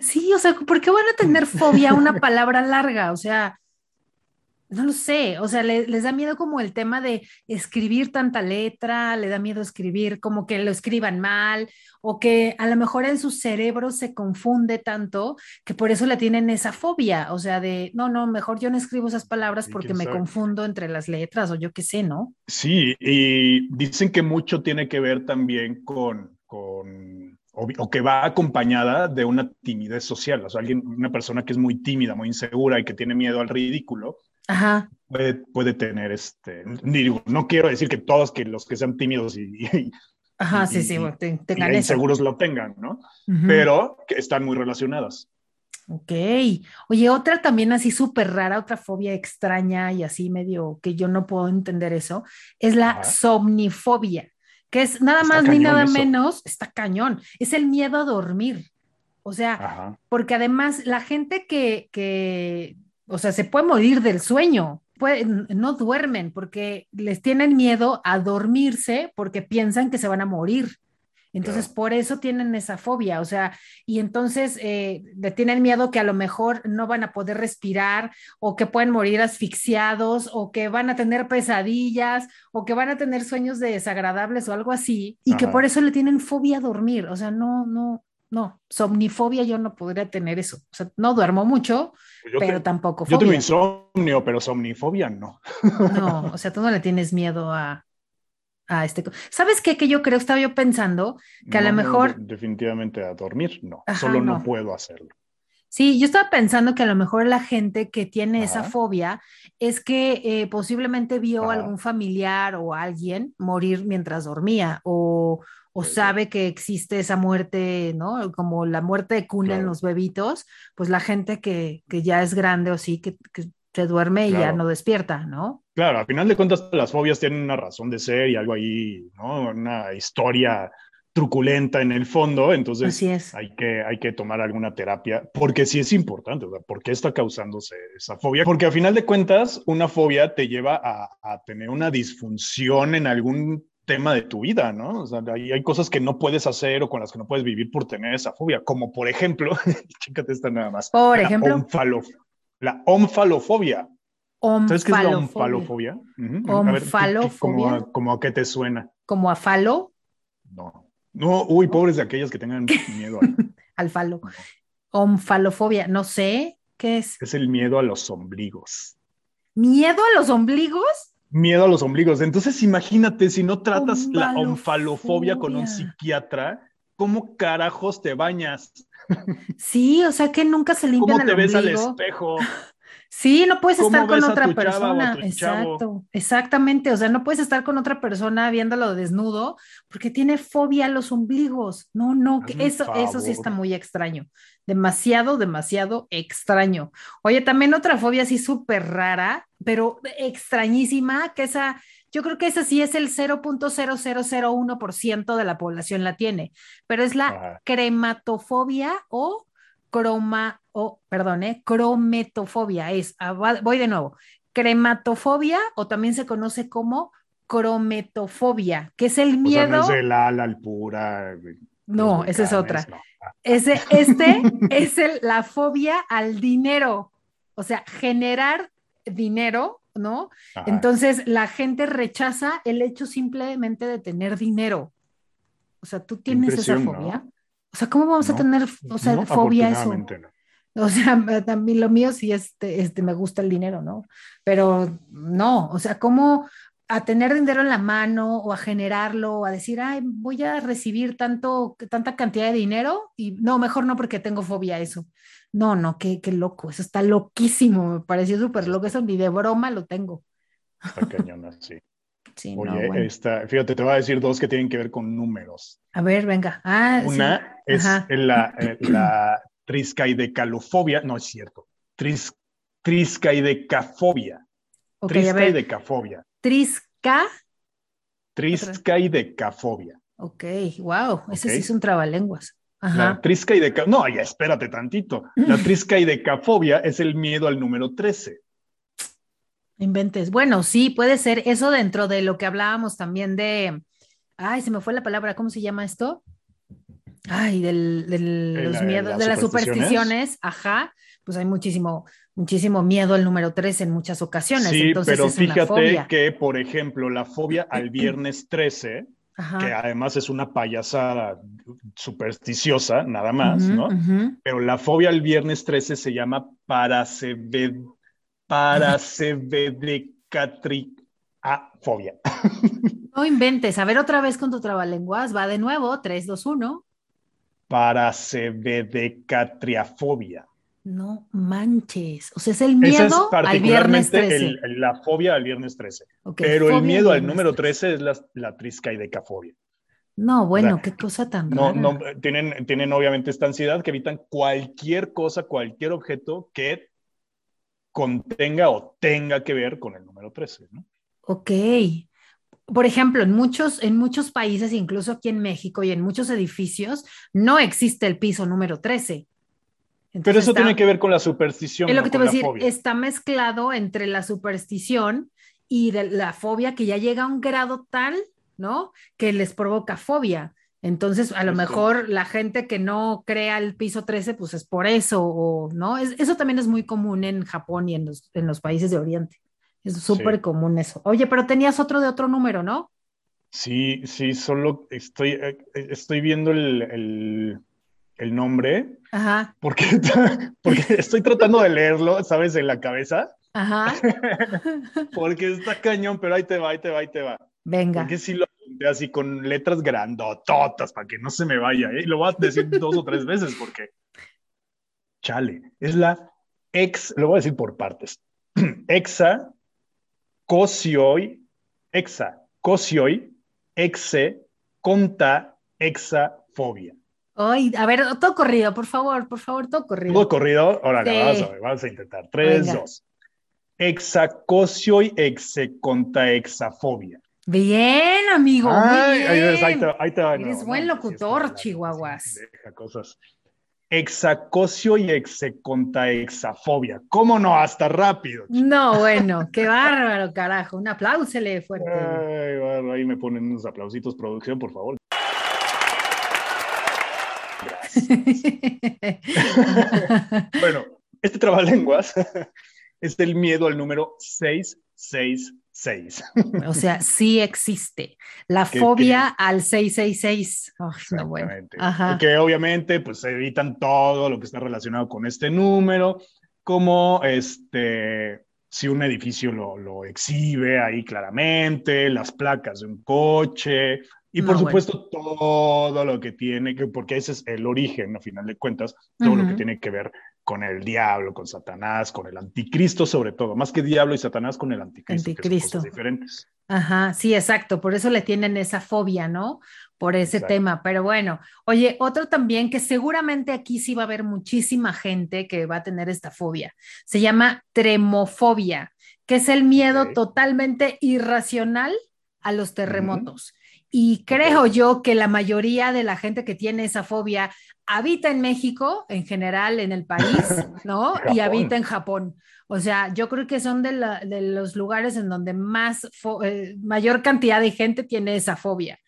S2: Sí, o sea, ¿por qué van a tener fobia a una palabra larga? O sea, no lo sé, o sea, les da miedo como el tema de escribir tanta letra, le da miedo escribir como que lo escriban mal o que a lo mejor en su cerebro se confunde tanto que por eso le tienen esa fobia, o sea, de, no, no, mejor yo no escribo esas palabras porque me confundo entre las letras o yo qué sé, ¿no?
S1: Sí, y dicen que mucho tiene que ver también con, con o, que va acompañada de una timidez social, o sea, alguien, una persona que es muy tímida, muy insegura y que tiene miedo al ridículo
S2: Ajá.
S1: Puede, puede tener este, digo, no quiero decir que todos que los que sean tímidos y,
S2: Ajá, sí, sí, tengan
S1: y seguros lo tengan, ¿no? Pero que están muy relacionadas.
S2: Ok. Oye, otra también así súper rara, otra fobia extraña y así medio que yo no puedo entender eso, es la somnifobia, que es nada más ni nada menos, está cañón, es el miedo a dormir. O sea, porque además la gente que, que o sea, se puede morir del sueño, no duermen porque les tienen miedo a dormirse porque piensan que se van a morir. Entonces, por eso tienen esa fobia, o sea, y entonces eh, le tienen miedo que a lo mejor no van a poder respirar o que pueden morir asfixiados o que van a tener pesadillas o que van a tener sueños desagradables o algo así, y que por eso le tienen fobia a dormir, o sea, no, no, no, somnifobia yo no podría tener eso. O sea, no duermo mucho, pues pero tampoco
S1: fobia. Yo tengo insomnio, pero somnifobia no.
S2: No, o sea, tú no le tienes miedo a, a este. ¿Sabes qué? Que yo creo, estaba yo pensando que a lo mejor.
S1: definitivamente a dormir, no. Solo no. puedo hacerlo.
S2: Sí, yo estaba pensando que a lo mejor la gente que tiene esa fobia es que eh, posiblemente vio a algún familiar o alguien morir mientras dormía o, o sabe que existe esa muerte, ¿no? Como la muerte de cuna en los bebitos, pues la gente que, ya es grande o sí, que, se duerme y ya no despierta, ¿no?
S1: Claro, al final de cuentas las fobias tienen una razón de ser y algo ahí, ¿no? Una historia truculenta en el fondo, entonces
S2: Así es.
S1: hay que, hay que tomar alguna terapia, porque sí es importante, o sea, ¿por qué está causándose esa fobia? Porque al final de cuentas, una fobia te lleva a, a tener una disfunción en algún tema de tu vida, ¿no? O sea, hay, hay cosas que no puedes hacer o con las que no puedes vivir por tener esa fobia, como por ejemplo, chécate esta nada más,
S2: Por
S1: la
S2: ejemplo,
S1: la onfalofobia. ¿Sabes qué es la
S2: omfalofobia.
S1: ¿cómo, a- cómo a qué te suena?
S2: Como a falo,
S1: No. No, uy, pobres de aquellas que tengan miedo. al-
S2: al falo. Omfalofobia, no sé, ¿qué es?
S1: es el miedo a los ombligos.
S2: ¿Miedo a los ombligos?
S1: Miedo a los ombligos. Entonces, imagínate, si no tratas la
S2: Ombalofobia.
S1: onfalofobia con un psiquiatra, ¿cómo carajos te bañas?
S2: Sí, o sea que nunca se limpian
S1: ¿Cómo
S2: el
S1: te ves al espejo?
S2: Sí, no puedes
S1: ¿Cómo
S2: estar con otra persona.
S1: chavo?
S2: Exacto, exactamente. O sea, no puedes estar con otra persona viéndolo desnudo porque tiene fobia a los ombligos. No, no, que eso, eso sí está muy extraño. Demasiado, demasiado extraño. Oye, también otra fobia así súper rara, pero extrañísima, que esa, yo creo que esa sí es el 0.0001% de la población la tiene, pero es la
S1: Ajá.
S2: crematofobia o croma, o, perdón, ¿eh? crometofobia. Es, ah, voy de nuevo, crematofobia o también se conoce como crometofobia, que es el
S1: O sea,
S2: miedo.
S1: no es el ala, alpura.
S2: No, esa es otra.
S1: no.
S2: Ese, este es el, la fobia al dinero, o sea, generar dinero, ¿no?
S1: Ajá.
S2: Entonces la gente rechaza el hecho simplemente de tener dinero. O sea, ¿tú tienes esa fobia? O sea, ¿cómo vamos a tener, o sea, fobia a eso?
S1: no.
S2: O sea, también lo mío sí este, este, me gusta el dinero, ¿no? Pero no, o sea, ¿cómo a tener dinero en la mano o a generarlo, o a decir, ay, voy a recibir tanto, tanta cantidad de dinero? Y no, mejor no porque tengo fobia a eso. No, no, qué, qué loco, eso está loquísimo, me pareció súper loco, eso ni de broma lo tengo.
S1: Está cañona, sí.
S2: Sí, no,
S1: Oye,
S2: bueno.
S1: esta, fíjate, te voy a decir dos que tienen que ver con números.
S2: A ver, venga. Ah, sí.
S1: Una es la, eh, la triscaidecalofobia, no es cierto, tris, triscaidecafobia,
S2: Ok, a ver.
S1: triscaidecafobia,
S2: Trisca.
S1: triscaidecafobia.
S2: Ok, wow, ese sí es un trabalenguas.
S1: La
S2: Ajá.
S1: triscaideca, no, ya espérate tantito. La triscaidecafobia es el miedo al número 13.
S2: Inventes. Bueno, sí, puede ser eso dentro de lo que hablábamos también de, ay, se me fue la palabra, ¿cómo se llama esto? Ay, del, del- los
S1: la-
S2: miedos, de las
S1: supersticiones.
S2: ajá, pues hay muchísimo, muchísimo miedo al número 3 en muchas ocasiones,
S1: Sí,
S2: entonces
S1: pero
S2: es una
S1: fíjate
S2: fobia.
S1: que, por ejemplo, la fobia al viernes 13, que además es una payasada supersticiosa, nada más, ¿no? Pero la fobia al viernes 13 se llama paraseved, parasevedecatria
S2: No inventes, a ver otra vez con tu trabalenguas, va de nuevo, 3, 2, 1.
S1: Parasevedecatriafobia.
S2: No manches, o sea, es el
S1: Esa es
S2: miedo al viernes
S1: particularmente
S2: 13.
S1: el- la fobia al viernes 13.
S2: Ok,
S1: Pero el miedo al número
S2: 13.
S1: 13 es la, la triscaidecafobia.
S2: No, bueno,
S1: sea,
S2: qué cosa tan
S1: No,
S2: rara.
S1: no, tienen, tienen obviamente esta ansiedad que evitan cualquier cosa, cualquier objeto que contenga o tenga que ver con el número 13, ¿no?
S2: Ok. Por ejemplo, en muchos, en muchos países, incluso aquí en México y en muchos edificios, no existe el piso número 13.
S1: Pero eso
S2: está-
S1: tiene que ver con la superstición,
S2: Es lo que te voy a decir,
S1: fobia.
S2: está mezclado entre la superstición y de la fobia que ya llega a un grado tal, ¿no? Que les provoca fobia. Entonces, a lo
S1: Sí, sí.
S2: mejor la gente que no crea el piso 13, pues es por eso, o, ¿no? Es- eso también es muy común en Japón y en los, en los países de Oriente. Es súper
S1: Sí.
S2: común eso. Oye, pero tenías otro de otro número, ¿no?
S1: Sí, sí, solo estoy, eh, estoy viendo el, el- el nombre
S2: Ajá,
S1: porque, porque estoy tratando de leerlo, ¿sabes? En la cabeza,
S2: ajá.
S1: porque está cañón, pero ahí te va, ahí te va, ahí te va.
S2: Venga.
S1: Porque sí lo apunté así con letras grandototas para que no se me vaya, ¿eh? Y lo voy a decir dos o tres veces porque, chale, es la ex, lo voy a decir por partes, exa, cosioi, exa, cosioi, exe, conta, exafobia.
S2: Ay, a ver, todo corrido, por favor, por favor, todo corrido.
S1: Todo corrido, órale,
S2: Sí.
S1: vamos a ver, vamos a intentar. Tres,
S2: Venga.
S1: dos. Exacosio y execontaexafobia.
S2: Bien, amigo.
S1: Ay,
S2: muy bien.
S1: ahí te- ahí te va,
S2: Eres
S1: no,
S2: buen
S1: no,
S2: locutor, Chihuahuas.
S1: deja cosas. Exacosio y execontaexafobia. ¿Cómo no? Hasta rápido.
S2: No, bueno, qué bárbaro, carajo. Un aplausele fuerte.
S1: Ay, bueno, ahí me ponen unos aplausitos, producción, por favor. Bueno, este trabalenguas es el miedo al número 666.
S2: o sea, sí existe. La
S1: Que-
S2: fobia al 666. Ay, no, bueno. Ajá.
S1: Porque obviamente pues se evitan todo lo que está relacionado con este número, como este, si un edificio lo, lo exhibe ahí claramente, las placas de un coche y por
S2: No, bueno.
S1: supuesto todo lo que tiene que, porque ese es el origen, a final de cuentas, todo lo que tiene que ver con el diablo, con Satanás, con el anticristo sobre todo, más que diablo y Satanás con el anticristo, que son
S2: Anticristo.
S1: cosas diferentes.
S2: Ajá, sí, exacto. Por eso le tienen esa fobia, ¿no? Por ese
S1: Exacto.
S2: tema. Pero bueno, oye, otro también que seguramente aquí sí va a haber muchísima gente que va a tener esta fobia. Se llama tremofobia, que es el miedo totalmente irracional a los terremotos. Y creo yo que la mayoría de la gente que tiene esa fobia habita en México, en general en el país, ¿no? Y habita en Japón. O sea, yo creo que son de, la- de los lugares en donde más eh, mayor cantidad de gente tiene esa fobia.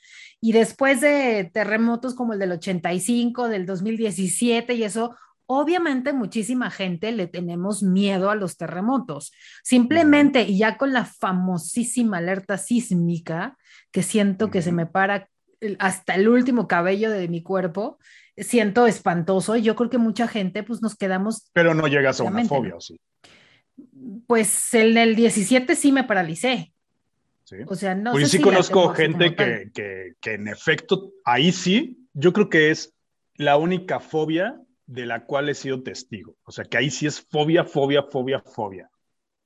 S2: Y después de terremotos como el del 85, del 2017 y eso, obviamente muchísima gente le tenemos miedo a los terremotos. Simplemente, y ya con la famosísima alerta sísmica, que siento que se me para hasta el último cabello de mi cuerpo, siento espantoso y yo creo que mucha gente pues nos quedamos,
S1: Pero no llegas a una fobia. ¿o sí?
S2: pues en el 17 sí me paralicé,
S1: ¿Sí?
S2: o sea, no
S1: Pues
S2: sé
S1: sí
S2: si
S1: conozco gente que, que, que en efecto, ahí sí, yo creo que es la única fobia de la cual he sido testigo. O sea, que ahí sí es fobia, fobia, fobia, fobia.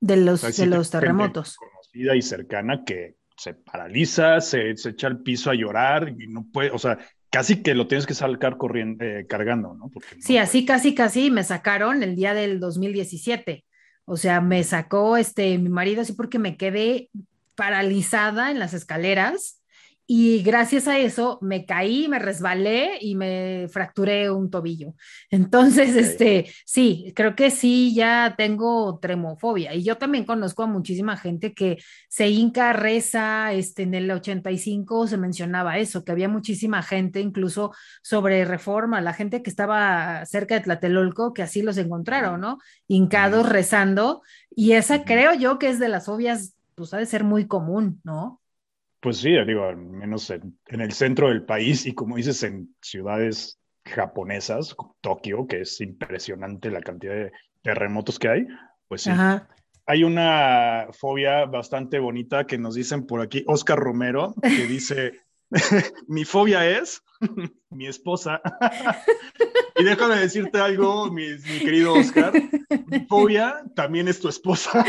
S2: de los,
S1: O sea,
S2: de
S1: sí
S2: los terremotos.
S1: Conocida y cercana que se paraliza, se, se echa al piso a llorar y no puede, o sea, casi que lo tienes que sacar corriendo, eh, cargando, ¿no? Porque no
S2: Sí, así casi casi me sacaron el día del 2017. O sea, me sacó este mi marido así porque me quedé paralizada en las escaleras y gracias a eso me caí, me resbalé y me fracturé un tobillo. Entonces, este, sí, creo que sí, ya tengo tremofobia. Y yo también conozco a muchísima gente que se hinca, reza, este, en el 85 se mencionaba eso, que había muchísima gente, incluso sobre reforma, la gente que estaba cerca de Tlatelolco, que así los encontraron, ¿no? Hincados rezando. Y esa creo yo que es de las fobias, pues ha de ser muy común, ¿no?
S1: Pues sí, digo, al menos en, en el centro del país y como dices, en ciudades japonesas, Tokio, que es impresionante la cantidad de terremotos que hay, pues sí.
S2: Ajá.
S1: Hay una fobia bastante bonita que nos dicen por aquí, Oscar Romero, que dice, mi fobia es mi esposa. y déjame decirte algo, mi, mi querido Oscar, mi fobia también es tu esposa.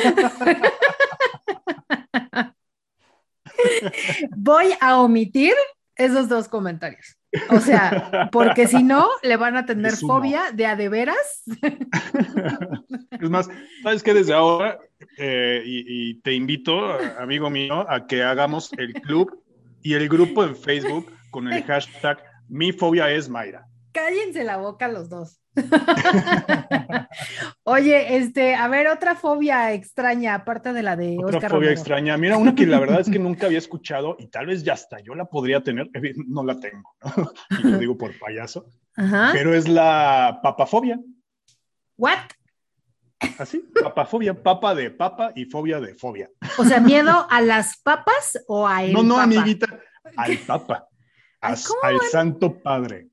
S2: Voy a omitir esos dos comentarios. O sea, porque si no, le van a tener fobia de a de veras.
S1: Es más, ¿sabes qué? Desde ahora, eh, y, y te invito, amigo mío, a que hagamos el club y el grupo en Facebook con el hashtag Mi fobia es Mayra.
S2: Cállense la boca los dos. Oye, este, a ver, otra fobia extraña, aparte de la de
S1: Otra
S2: Oscar
S1: fobia
S2: Romero.
S1: extraña. Mira, una que la verdad es que nunca había escuchado y tal vez ya hasta yo la podría tener. Eh, No la tengo, ¿no? Y lo digo por payaso.
S2: Ajá.
S1: Pero es la papafobia.
S2: ¿What?
S1: Así, papafobia. Papa de papa y fobia de fobia.
S2: O sea, miedo a las papas o a el
S1: No, no,
S2: papa?
S1: amiguita. Al papa.
S2: Ay,
S1: As-
S2: ¿cómo
S1: al? Santo Padre.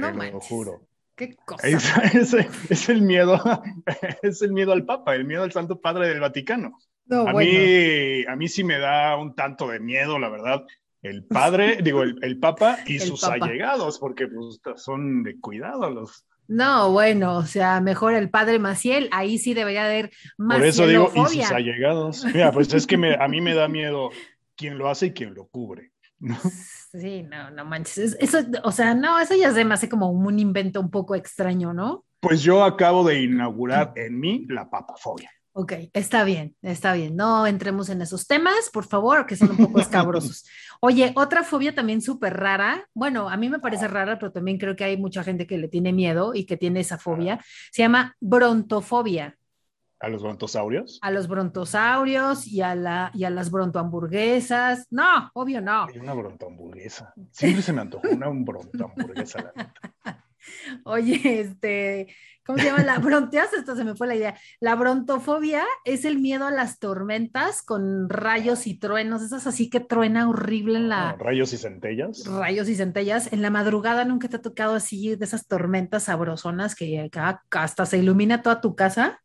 S1: Te
S2: No
S1: lo
S2: manches.
S1: juro.
S2: Qué cosa.
S1: Es, es- es el miedo, es el miedo al Papa, el miedo al Santo Padre del Vaticano.
S2: No,
S1: a,
S2: bueno.
S1: mí, a mí sí me da un tanto de miedo, la verdad, el padre, digo, el, el Papa y
S2: El
S1: sus
S2: Papa.
S1: allegados, porque pues, son de cuidado los.
S2: No, bueno, o sea, mejor el padre Maciel, ahí sí debería haber más
S1: Por eso digo, y sus allegados. Mira, pues es que me- a mí me da miedo quién lo hace y quién lo cubre. ¿No?
S2: Sí, no, no manches. Es- Eso, o sea, no, eso ya se me hace como un invento un poco extraño, ¿no?
S1: Pues yo acabo de inaugurar en mí la papafobia.
S2: Ok, está bien, está bien. No entremos en esos temas, por favor, que son un poco escabrosos. Oye, otra fobia también súper rara. Bueno, a mí me parece rara, pero también creo que hay mucha gente que le tiene miedo y que tiene esa fobia. Se llama brontofobia.
S1: ¿A los brontosaurios?
S2: A los brontosaurios y a, la, y a las brontohamburguesas. No, obvio no.
S1: Hay una brontohamburguesa. Siempre se me antojó una brontohamburguesa, la neta.
S2: Oye, este, ¿cómo se llama? La bronteas, esto se me fue la idea. La brontofobia es el miedo a las tormentas con rayos y truenos, esas así que truena horrible en la...
S1: rayos y centellas.
S2: Rayos y centellas. En la madrugada nunca te ha tocado así de esas tormentas sabrosonas que hasta se ilumina toda tu casa.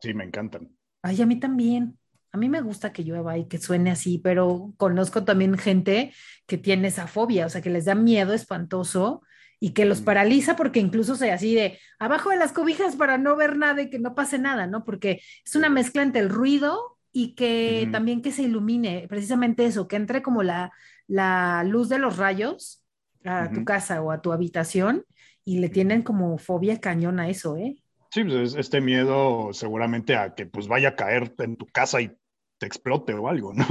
S1: Sí, me encantan.
S2: Ay, a mí también. A mí me gusta que llueva y que suene así, pero conozco también gente que tiene esa fobia, o sea, que les da miedo espantoso y que los paraliza porque incluso se así de abajo de las cobijas para no ver nada y que no pase nada, ¿no? Porque es una mezcla entre el ruido y que también que se ilumine, precisamente eso, que entre como la, la luz de los rayos a tu casa o a tu habitación y le tienen como fobia cañón a eso, ¿eh?
S1: Sí, pues este miedo seguramente a que pues vaya a caer en tu casa y te explote o algo, ¿no?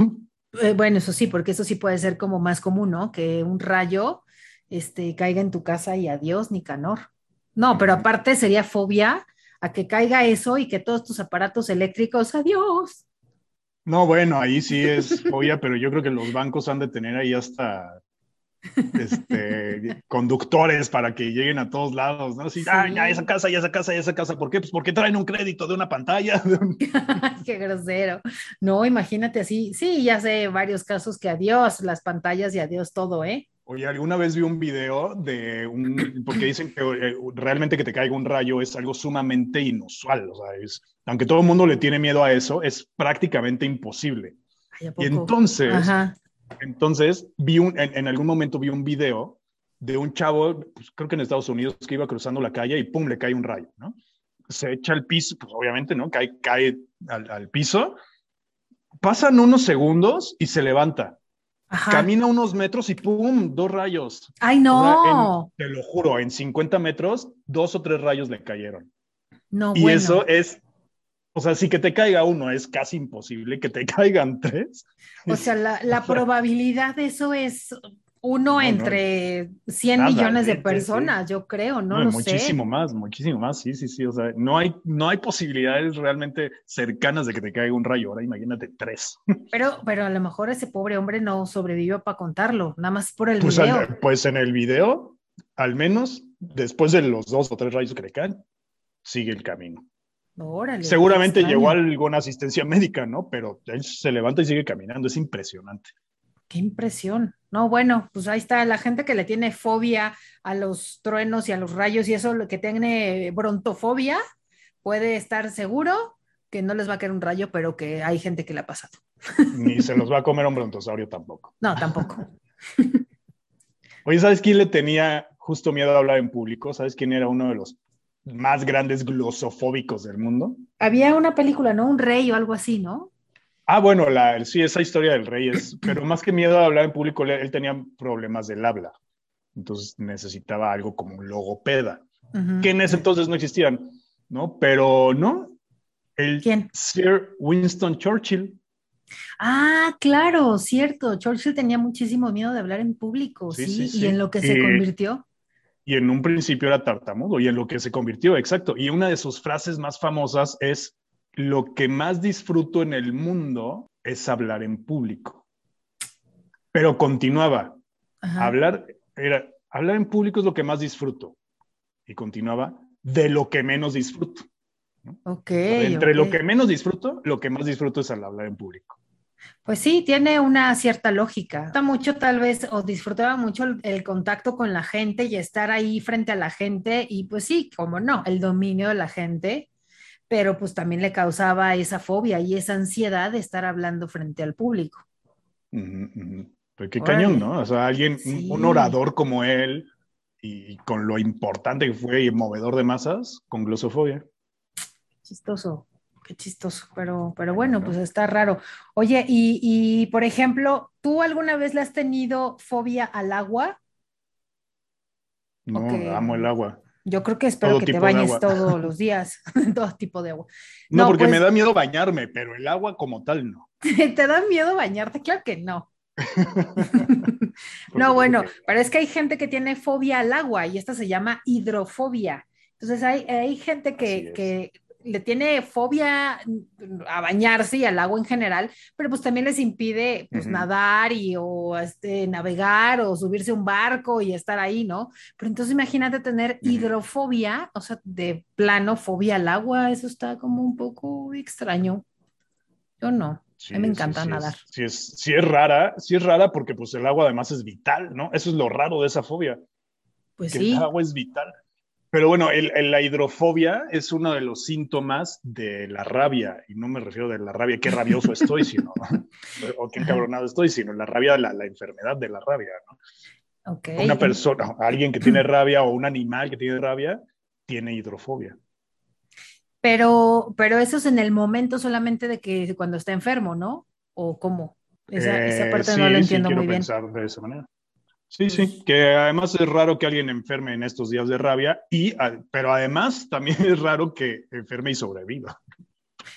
S2: Eh, bueno, eso sí, porque eso sí puede ser como más común, ¿no? Que un rayo este, caiga en tu casa y adiós, Nicanor. No, pero aparte sería fobia a que caiga eso y que todos tus aparatos eléctricos, adiós.
S1: No, bueno, ahí sí es fobia, pero yo creo que los bancos han de tener ahí hasta este, conductores para que lleguen a todos lados, ¿no? Así, ah, ya esa casa, ya esa casa, ya esa casa. ¿Por qué? Pues porque traen un crédito de una pantalla.
S2: qué grosero. No, imagínate así. Sí, ya sé varios casos que adiós las pantallas y adiós todo, ¿eh?
S1: Oye, alguna vez vi un video de un, porque dicen que eh, realmente que te caiga un rayo es algo sumamente inusual, o sea, es, aunque todo el mundo le tiene miedo a eso, es prácticamente imposible. y entonces, entonces, vi un, en, algún momento vi un video de un chavo, pues, creo que en Estados Unidos, que iba cruzando la calle y pum, le cae un rayo, ¿no? Se echa al piso, pues obviamente, ¿no? Cae, cae al, piso. Pasan unos segundos y se levanta. Camina unos metros y ¡pum! Dos rayos.
S2: ¡Ay, no!
S1: te lo juro, en 50 metros, dos o tres rayos le cayeron. No, y eso es o sea, si que te caiga uno es casi imposible, que te caigan tres.
S2: O sea, la, probabilidad de eso es uno entre 100 millones de personas, yo creo, ¿no?
S1: no muchísimo más, muchísimo más, sí, sí, sí. O sea, no hay, no hay posibilidades realmente cercanas de que te caiga un rayo. Ahora imagínate tres.
S2: Pero, pero a lo mejor ese pobre hombre no sobrevivió para contarlo, nada más por el
S1: pues
S2: video.
S1: pues en el video, al menos después de los dos o tres rayos que le caen, sigue el camino. Seguramente llegó alguna asistencia médica, ¿no? Pero él se levanta y sigue caminando, es impresionante.
S2: Qué impresión. No, bueno, pues ahí está la gente que le tiene fobia a los truenos y a los rayos y eso, lo que tiene brontofobia, puede estar seguro que no les va a caer un rayo, pero que hay gente que le ha pasado.
S1: Ni se los va a comer un brontosaurio tampoco.
S2: No, tampoco.
S1: Oye, ¿sabes quién le tenía justo miedo a hablar en público? ¿Sabes quién era uno de los más grandes glosofóbicos del mundo.
S2: Había una película, ¿no? Un rey o algo así, ¿no?
S1: Ah, bueno, la, sí, esa historia del rey es, pero más que miedo a hablar en público, él tenía problemas del habla. Entonces necesitaba algo como un logopeda, que en ese entonces no existían, ¿no? Pero no. El
S2: ¿Quién?
S1: Sir Winston Churchill.
S2: Ah, claro, cierto. Churchill tenía muchísimo miedo de hablar en público, sí, y en lo que se convirtió
S1: y en un principio era tartamudo y en lo que se convirtió, exacto. Y una de sus frases más famosas es, lo que más disfruto en el mundo es hablar en público. Pero continuaba, hablar, era, hablar en público es lo que más disfruto. Y continuaba, de lo que menos disfruto.
S2: Ok.
S1: Entre lo que menos disfruto, lo que más disfruto es al hablar en público.
S2: Pues sí, tiene una cierta lógica. mucho tal vez o disfrutaba mucho el, contacto con la gente y estar ahí frente a la gente y pues sí, como no, el dominio de la gente, pero pues también le causaba esa fobia y esa ansiedad de estar hablando frente al público.
S1: Pues qué cañón, ¿no? O sea, alguien, un orador como él y con lo importante que fue y movedor de masas, con glosofobia.
S2: Chistoso. Qué chistoso, pero, pero bueno, pues está raro. Oye, y, por ejemplo, ¿tú alguna vez le has tenido fobia al agua?
S1: No, amo el agua.
S2: Yo creo que espero que te bañes todos los días, todo tipo de agua.
S1: No, porque me pues da miedo bañarme, pero el agua como tal no.
S2: ¿Te da miedo bañarte? Claro que no. no, bueno, pero es que hay gente que tiene fobia al agua y esta se llama hidrofobia. Entonces hay, hay gente que, que le tiene fobia a bañarse y al agua en general, pero pues también les impide pues, nadar y o este, navegar o subirse a un barco y estar ahí, ¿no? Pero entonces imagínate tener hidrofobia, o sea, de plano fobia al agua, eso está como un poco extraño. Yo no, a mí me encanta nadar.
S1: sí, es, sí es rara, sí es rara porque pues el agua además es vital, ¿no? Eso es lo raro de esa fobia.
S2: Pues sí.
S1: El agua es vital. Pero bueno, la hidrofobia es uno de los síntomas de la rabia, y no me refiero de la rabia, qué rabioso estoy, sino, o qué encabronado estoy, sino la rabia, la, la enfermedad de la rabia, ¿no?
S2: Okay.
S1: Una persona, alguien que tiene rabia o un animal que tiene rabia, tiene hidrofobia.
S2: Pero, pero eso es en el momento solamente de que cuando está enfermo, ¿no? ¿O cómo? Esa, esa eh, parte no la entiendo muy bien.
S1: Pensar de esa manera. Sí, sí, que además es raro que alguien enferme en estos días de rabia, y, pero además también es raro que enferme y sobreviva.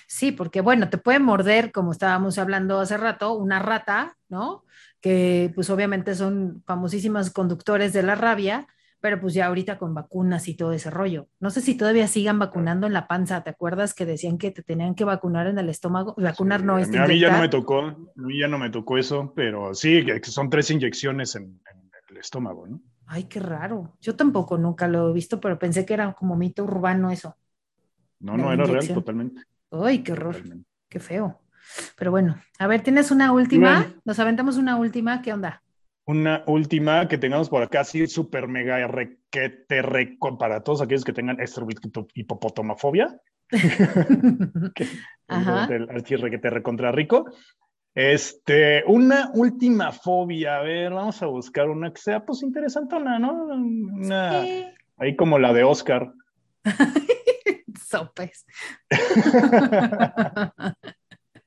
S2: Sí, porque bueno, te puede morder, como estábamos hablando hace rato, una rata, ¿no? Que pues obviamente son famosísimos conductores de la rabia, pero pues ya ahorita con vacunas y todo ese rollo. No sé si todavía sigan vacunando en la panza, ¿te acuerdas que decían que te tenían que vacunar en el estómago? Vacunar no es...
S1: A mí ya no me tocó, a mí ya no me tocó eso, pero sí, que son tres inyecciones en estómago, ¿no?
S2: Ay, qué raro. Yo tampoco nunca lo he visto, pero pensé que era como mito urbano eso.
S1: No, no, era real totalmente.
S2: Ay, qué horror. Qué feo. Pero bueno, a ver, ¿tienes una última? Nos aventamos una última, ¿qué onda?
S1: Una última que tengamos por acá, así súper mega requete reco para todos aquellos que tengan hipopotomafobia. Ajá. El, el, requete recontra rico. Este, una última fobia, a ver, vamos a buscar una que sea pues interesantona, ¿no? Una, Ahí como la de Oscar.
S2: Sopes.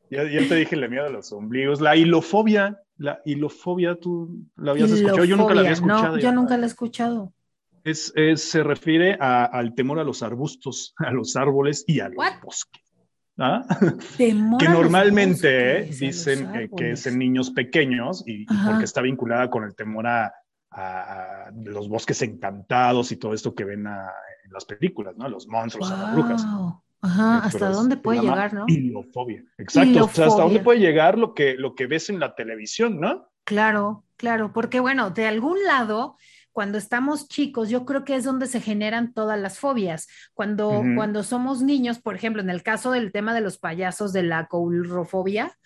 S1: ya, ya, te dije le miedo a los ombligos. La hilofobia, la hilofobia, ¿tú la habías escuchado? Yo nunca la había escuchado.
S2: No, yo nunca la he escuchado.
S1: Es, es se refiere a, al temor a los arbustos, a los árboles y a los bosques. ¿Ah? que normalmente dicen que es en niños pequeños y, porque está vinculada con el temor a, los bosques encantados y todo esto que ven en las películas, ¿no? Los monstruos, a las brujas.
S2: Ajá, hasta dónde puede llegar, ¿no?
S1: Hilofobia. Exacto, hasta dónde puede llegar lo que, lo que ves en la televisión, ¿no?
S2: Claro, claro, porque bueno, de algún lado cuando estamos chicos, yo creo que es donde se generan todas las fobias. Cuando, cuando somos niños, por ejemplo, en el caso del tema de los payasos de la coulrofobia,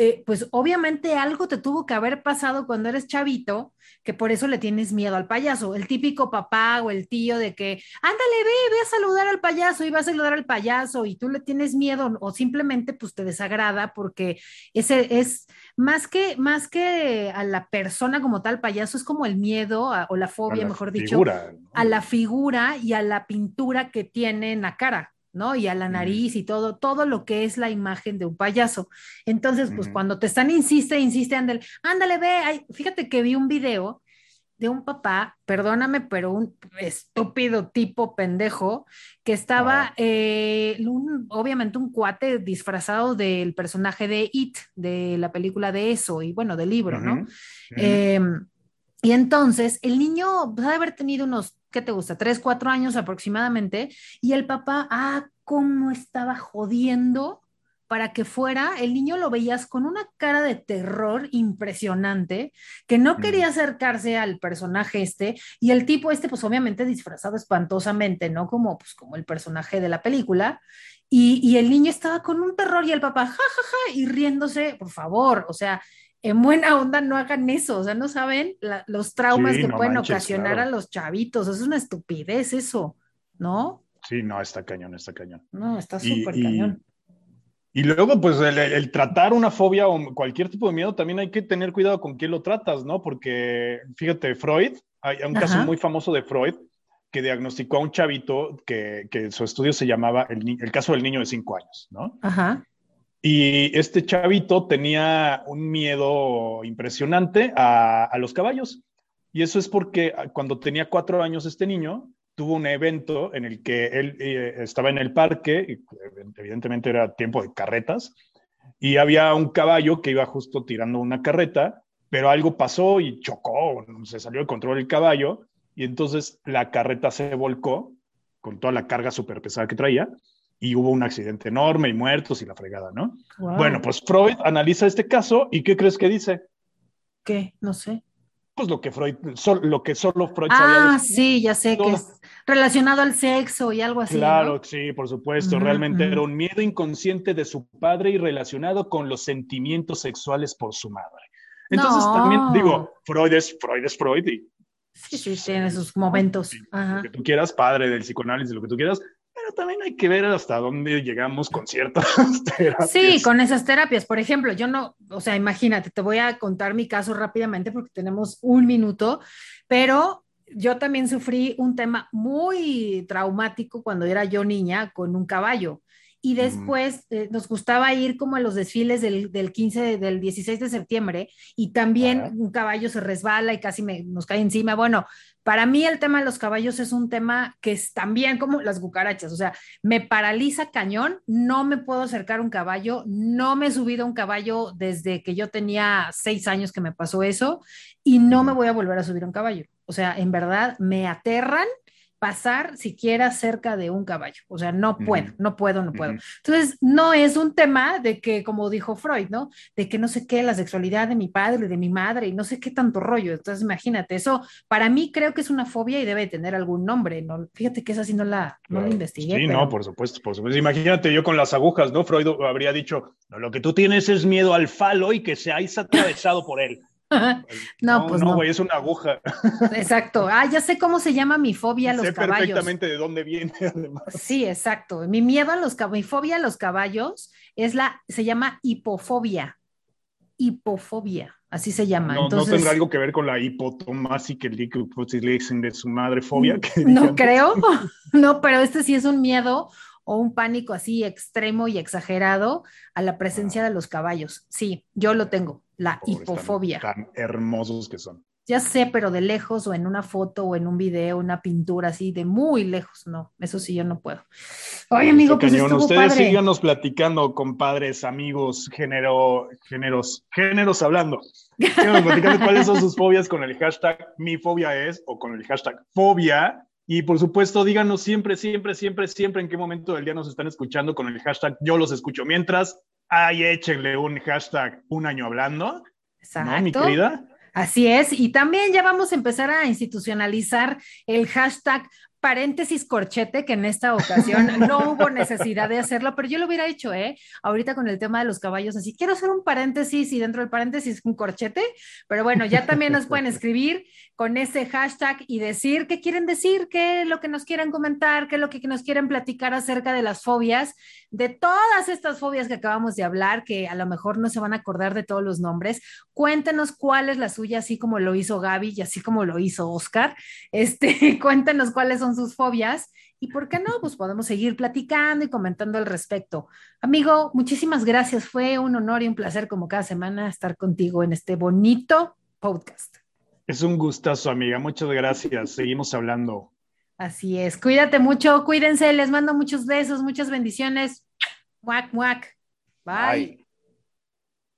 S2: eh, pues obviamente algo te tuvo que haber pasado cuando eres chavito, que por eso le tienes miedo al payaso. El típico papá o el tío de que, ándale, ve, ve a saludar al payaso y va a saludar al payaso y tú le tienes miedo o simplemente pues te desagrada porque ese es más que, más que a la persona como tal payaso, es como el miedo o la fobia, mejor dicho, a la figura y a la pintura que tiene en la cara. ¿No? Y a la nariz y todo, todo lo que es la imagen de un payaso. Entonces, pues cuando te están, insiste, insiste, ándale, ándale, ve, fíjate que vi un video de un papá, perdóname, pero un estúpido tipo pendejo, que estaba, eh, obviamente un cuate disfrazado del personaje de It, de la película de eso, y bueno, del libro, ¿no? Em, y entonces el niño pues, ha de haber tenido unos ¿qué te gusta? Tres, cuatro años aproximadamente, y el papá, ah, cómo estaba jodiendo para que fuera, el niño lo veías con una cara de terror impresionante, que no quería acercarse al personaje este, y el tipo este, pues obviamente disfrazado espantosamente, ¿no? Como, pues, como el personaje de la película, y, y el niño estaba con un terror y el papá, ja, ja, ja, y riéndose, por favor, o sea, en buena onda no hagan eso, o sea, no saben los traumas que pueden ocasionar a los chavitos, es una estupidez eso, ¿no?
S1: Sí, no, está cañón, está cañón.
S2: No, está súper cañón.
S1: Y luego, pues, el, tratar una fobia o cualquier tipo de miedo, también hay que tener cuidado con quién lo tratas, ¿no? Porque, fíjate, Freud, hay un caso muy famoso de Freud que diagnosticó a un chavito que, que su estudio se llamaba el, el caso del niño de cinco años, ¿no?
S2: Ajá.
S1: Y este chavito tenía un miedo impresionante a, los caballos. Y eso es porque ah, cuando tenía cuatro años este niño, tuvo un evento en el que él eh, estaba en el parque, evidentemente era tiempo de carretas, y había un caballo que iba justo tirando una carreta, pero algo pasó y chocó, se salió de control el caballo, y entonces la carreta se volcó con toda la carga súper pesada que traía, y hubo un accidente enorme y muertos y la fregada, ¿no? Bueno, pues Freud analiza este caso y ¿qué crees que dice?
S2: ¿Qué? No sé.
S1: Pues lo que Freud, lo que solo Freud
S2: sabía. Ah, sí, ya sé que es relacionado al sexo y algo así.
S1: Claro, sí, por supuesto. Realmente era un miedo inconsciente de su padre y relacionado con los sentimientos sexuales por su madre. Entonces también digo, Freud es Freud es Freud y
S2: Sí, sí, tiene sus momentos.
S1: Lo que tú quieras, padre del psicoanálisis, lo que tú quieras, también hay que ver hasta dónde llegamos con ciertas terapias.
S2: Sí, con esas terapias. Por ejemplo, yo no, o sea, imagínate, te voy a contar mi caso rápidamente porque tenemos un minuto, pero yo también sufrí un tema muy traumático cuando era yo niña con un caballo. Y después eh, nos gustaba ir como a los desfiles del, del 15, del 16 de septiembre y también un caballo se resbala y casi me, nos cae encima. Bueno, para mí el tema de los caballos es un tema que es también como las cucarachas, o sea, me paraliza cañón, no me puedo acercar a un caballo, no me he subido a un caballo desde que yo tenía seis años que me pasó eso y no me voy a volver a subir a un caballo. O sea, en verdad me aterran pasar siquiera cerca de un caballo. O sea, no puedo, no puedo, no puedo. Entonces, no es un tema de que, como dijo Freud, ¿no? De que no sé qué, la sexualidad de mi padre, de mi madre, y no sé qué tanto rollo. Entonces, imagínate, eso para mí creo que es una fobia y debe tener algún nombre. ¿no? Fíjate que esa sí no la, no la investigué.
S1: Sí, no, por supuesto, por supuesto. Imagínate yo con las agujas, ¿no? Freud habría dicho, lo que tú tienes es miedo al falo y que seáis atravesado por él.
S2: no, pues
S1: no. güey, es una aguja.
S2: Exacto. Ah, ya sé cómo se llama mi fobia a los
S1: sé
S2: caballos.
S1: perfectamente de dónde viene, además.
S2: Sí, exacto. Mi miedo a los caballos, mi fobia a los caballos es la, se llama hipofobia. Hipofobia, así se llama.
S1: No,
S2: Entonces,
S1: no tendrá algo que ver con la hipotomasi que le dicen de su madre fobia.
S2: no creo, no, pero este sí es un miedo o un pánico así extremo y exagerado a la presencia de los caballos. Sí, yo lo tengo, la hipofobia.
S1: Tan, hermosos que son.
S2: Ya sé, pero de lejos o en una foto o en un video, una pintura así de muy lejos, no, eso sí yo no puedo. Oye, amigo, pues estuvo
S1: Ustedes
S2: padre.
S1: síganos platicando, compadres, amigos, género, géneros, géneros hablando. Síganos platicando cuáles son sus fobias con el hashtag mi fobia es o con el hashtag fobia y por supuesto, díganos siempre, siempre, siempre, siempre en qué momento del día nos están escuchando con el hashtag yo los escucho. Mientras, ahí échenle un hashtag un año hablando.
S2: Exacto.
S1: ¿No, mi querida?
S2: Así es. Y también ya vamos a empezar a institucionalizar el hashtag paréntesis corchete, que en esta ocasión no hubo necesidad de hacerlo, pero yo lo hubiera hecho, ¿eh? Ahorita con el tema de los caballos, así quiero hacer un paréntesis y dentro del paréntesis un corchete, pero bueno, ya también nos pueden escribir con ese hashtag y decir qué quieren decir, qué es lo que nos quieren comentar, qué es lo que nos quieren platicar acerca de las fobias, de todas estas fobias que acabamos de hablar, que a lo mejor no se van a acordar de todos los nombres. Cuéntenos cuál es la suya, así como lo hizo Gaby y así como lo hizo Oscar. Este, cuéntenos cuáles son sus fobias y por qué no, pues podemos seguir platicando y comentando al respecto. Amigo, muchísimas gracias. Fue un honor y un placer como cada semana estar contigo en este bonito podcast.
S1: Es un gustazo, amiga. Muchas gracias. Seguimos hablando.
S2: Así es. Cuídate mucho, cuídense. Les mando muchos besos, muchas bendiciones. Muac, muac. Bye. Bye.